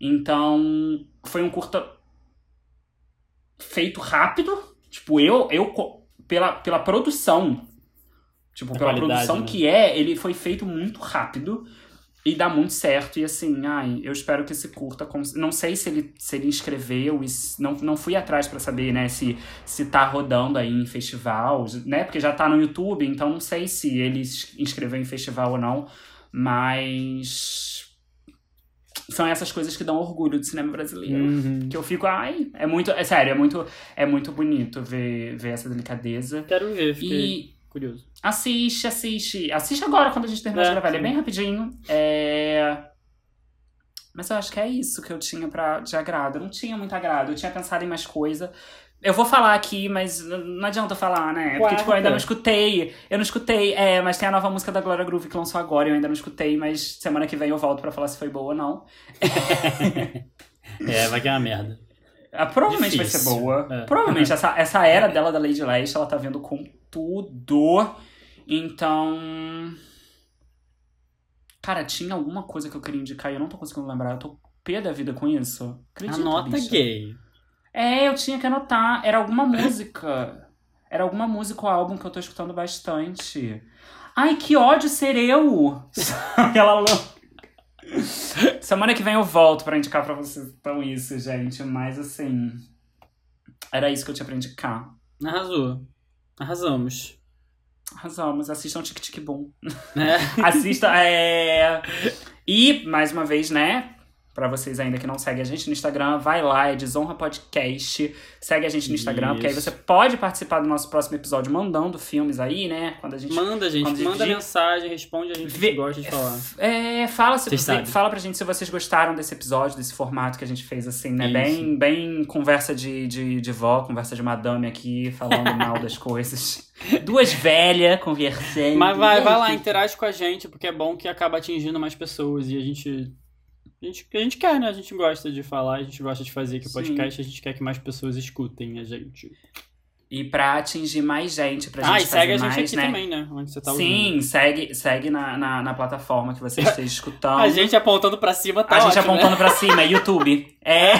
Então, foi um curta feito rápido. Tipo, eu, eu pela, pela produção, tipo, A pela produção né? que é, ele foi feito muito rápido e dá muito certo. E assim, ai, eu espero que esse curta. cons- Não sei se ele, se ele inscreveu, e se- não, não fui atrás pra saber, né, se, se tá rodando aí em festival, né, porque já tá no YouTube, então não sei se ele se inscreveu em festival ou não, mas. São essas coisas que dão orgulho do cinema brasileiro. Uhum. Que eu fico, ai, é muito, é sério, é muito, é muito bonito ver, ver essa delicadeza. Quero ver, fiquei E curioso. assiste, assiste. Assiste agora quando a gente terminar É, de gravar. Ele é bem rapidinho. É... Mas eu acho que é isso que eu tinha pra, de agrado. Eu não tinha muito agrado. Eu tinha pensado em mais coisa. Eu vou falar aqui, mas não adianta falar, né? Porque, tipo, eu ainda não escutei. Eu não escutei. É, mas tem a nova música da Glória Groove que lançou agora. Eu ainda não escutei, mas semana que vem eu volto pra falar se foi boa ou não. É, vai que é uma merda. Ah, provavelmente vai Difícil. ser boa. É. Provavelmente. Essa, essa era dela da Lady Leste, ela tá vindo com tudo. Então. Cara, tinha alguma coisa que eu queria indicar e eu não tô conseguindo lembrar. Eu tô pé da vida com isso. Acredita, Anota bicha? gay. É, eu tinha que anotar. Era alguma música. Era alguma música ou álbum que eu tô escutando bastante. Ai, que ódio ser eu! Aquela lã- Semana que vem eu volto pra indicar pra vocês então isso, gente. Mas assim. Era isso que eu tinha pra indicar. Arrasou. Arrasamos. Arrasamos, assistam Tic Tic Boom. É. Assista, é. E, mais uma vez, né? Pra vocês ainda que não seguem a gente no Instagram, vai lá, é Desonra Podcast. Segue a gente no Instagram, porque aí Isso. você pode participar do nosso próximo episódio mandando filmes aí, né? Quando a gente. Manda, gente. a Manda gente- mensagem, responde a gente que Vê- gosta de falar. É, fala, se você, fala pra gente se vocês gostaram desse episódio, desse formato que a gente fez, assim, né? Isso. Bem, bem conversa de, de, de vó, conversa de madame aqui, falando mal das coisas. Duas velhas conversando. Mas vai, vai lá, que- interage com a gente, porque é bom que acaba atingindo mais pessoas. E a gente. A gente, a gente quer, né? A gente gosta de falar, a gente gosta de fazer aqui o podcast, a gente quer que mais pessoas escutem a gente. E pra atingir mais gente, pra ah, gente e segue a gente mais, aqui né? também, né? Onde você tá Sim, ouvindo. segue, segue na, na, na plataforma que você esteja escutando. A gente apontando pra cima tá a gente ótimo, né? apontando pra cima, é YouTube. É.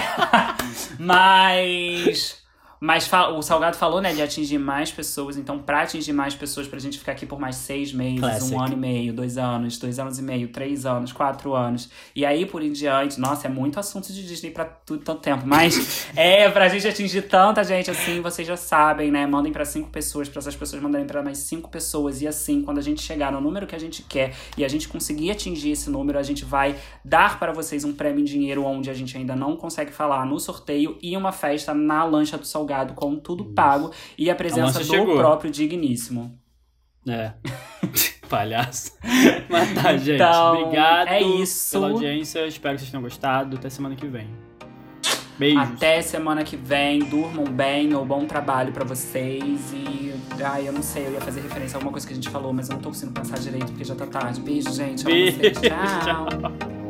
Mas. Mas o Salgado falou, né, de atingir mais pessoas. Então, pra atingir mais pessoas, pra gente ficar aqui por mais seis meses, Classic. um ano e meio, dois anos, dois anos e meio, três anos, quatro anos. E aí, por em diante, nossa, é muito assunto de Disney pra tudo tanto tempo. Mas é, pra gente atingir tanta gente assim, vocês já sabem, né? Mandem pra cinco pessoas, pra essas pessoas mandarem pra mais cinco pessoas. E assim, quando a gente chegar no número que a gente quer e a gente conseguir atingir esse número, a gente vai dar para vocês um prêmio em dinheiro onde a gente ainda não consegue falar no sorteio e uma festa na lancha do Salgado com tudo pago e a presença lancha do chegou. próprio Digníssimo. É. Palhaço. Mas tá, gente. Então, Obrigado é isso. pela audiência. Espero que vocês tenham gostado. Até semana que vem. Beijos. Até semana que vem, durmam bem ou bom trabalho pra vocês e ai, eu não sei, eu ia fazer referência a alguma coisa que a gente falou, mas eu não tô conseguindo pensar direito porque já tá tarde. Beijo, gente. Beijo. Tchau.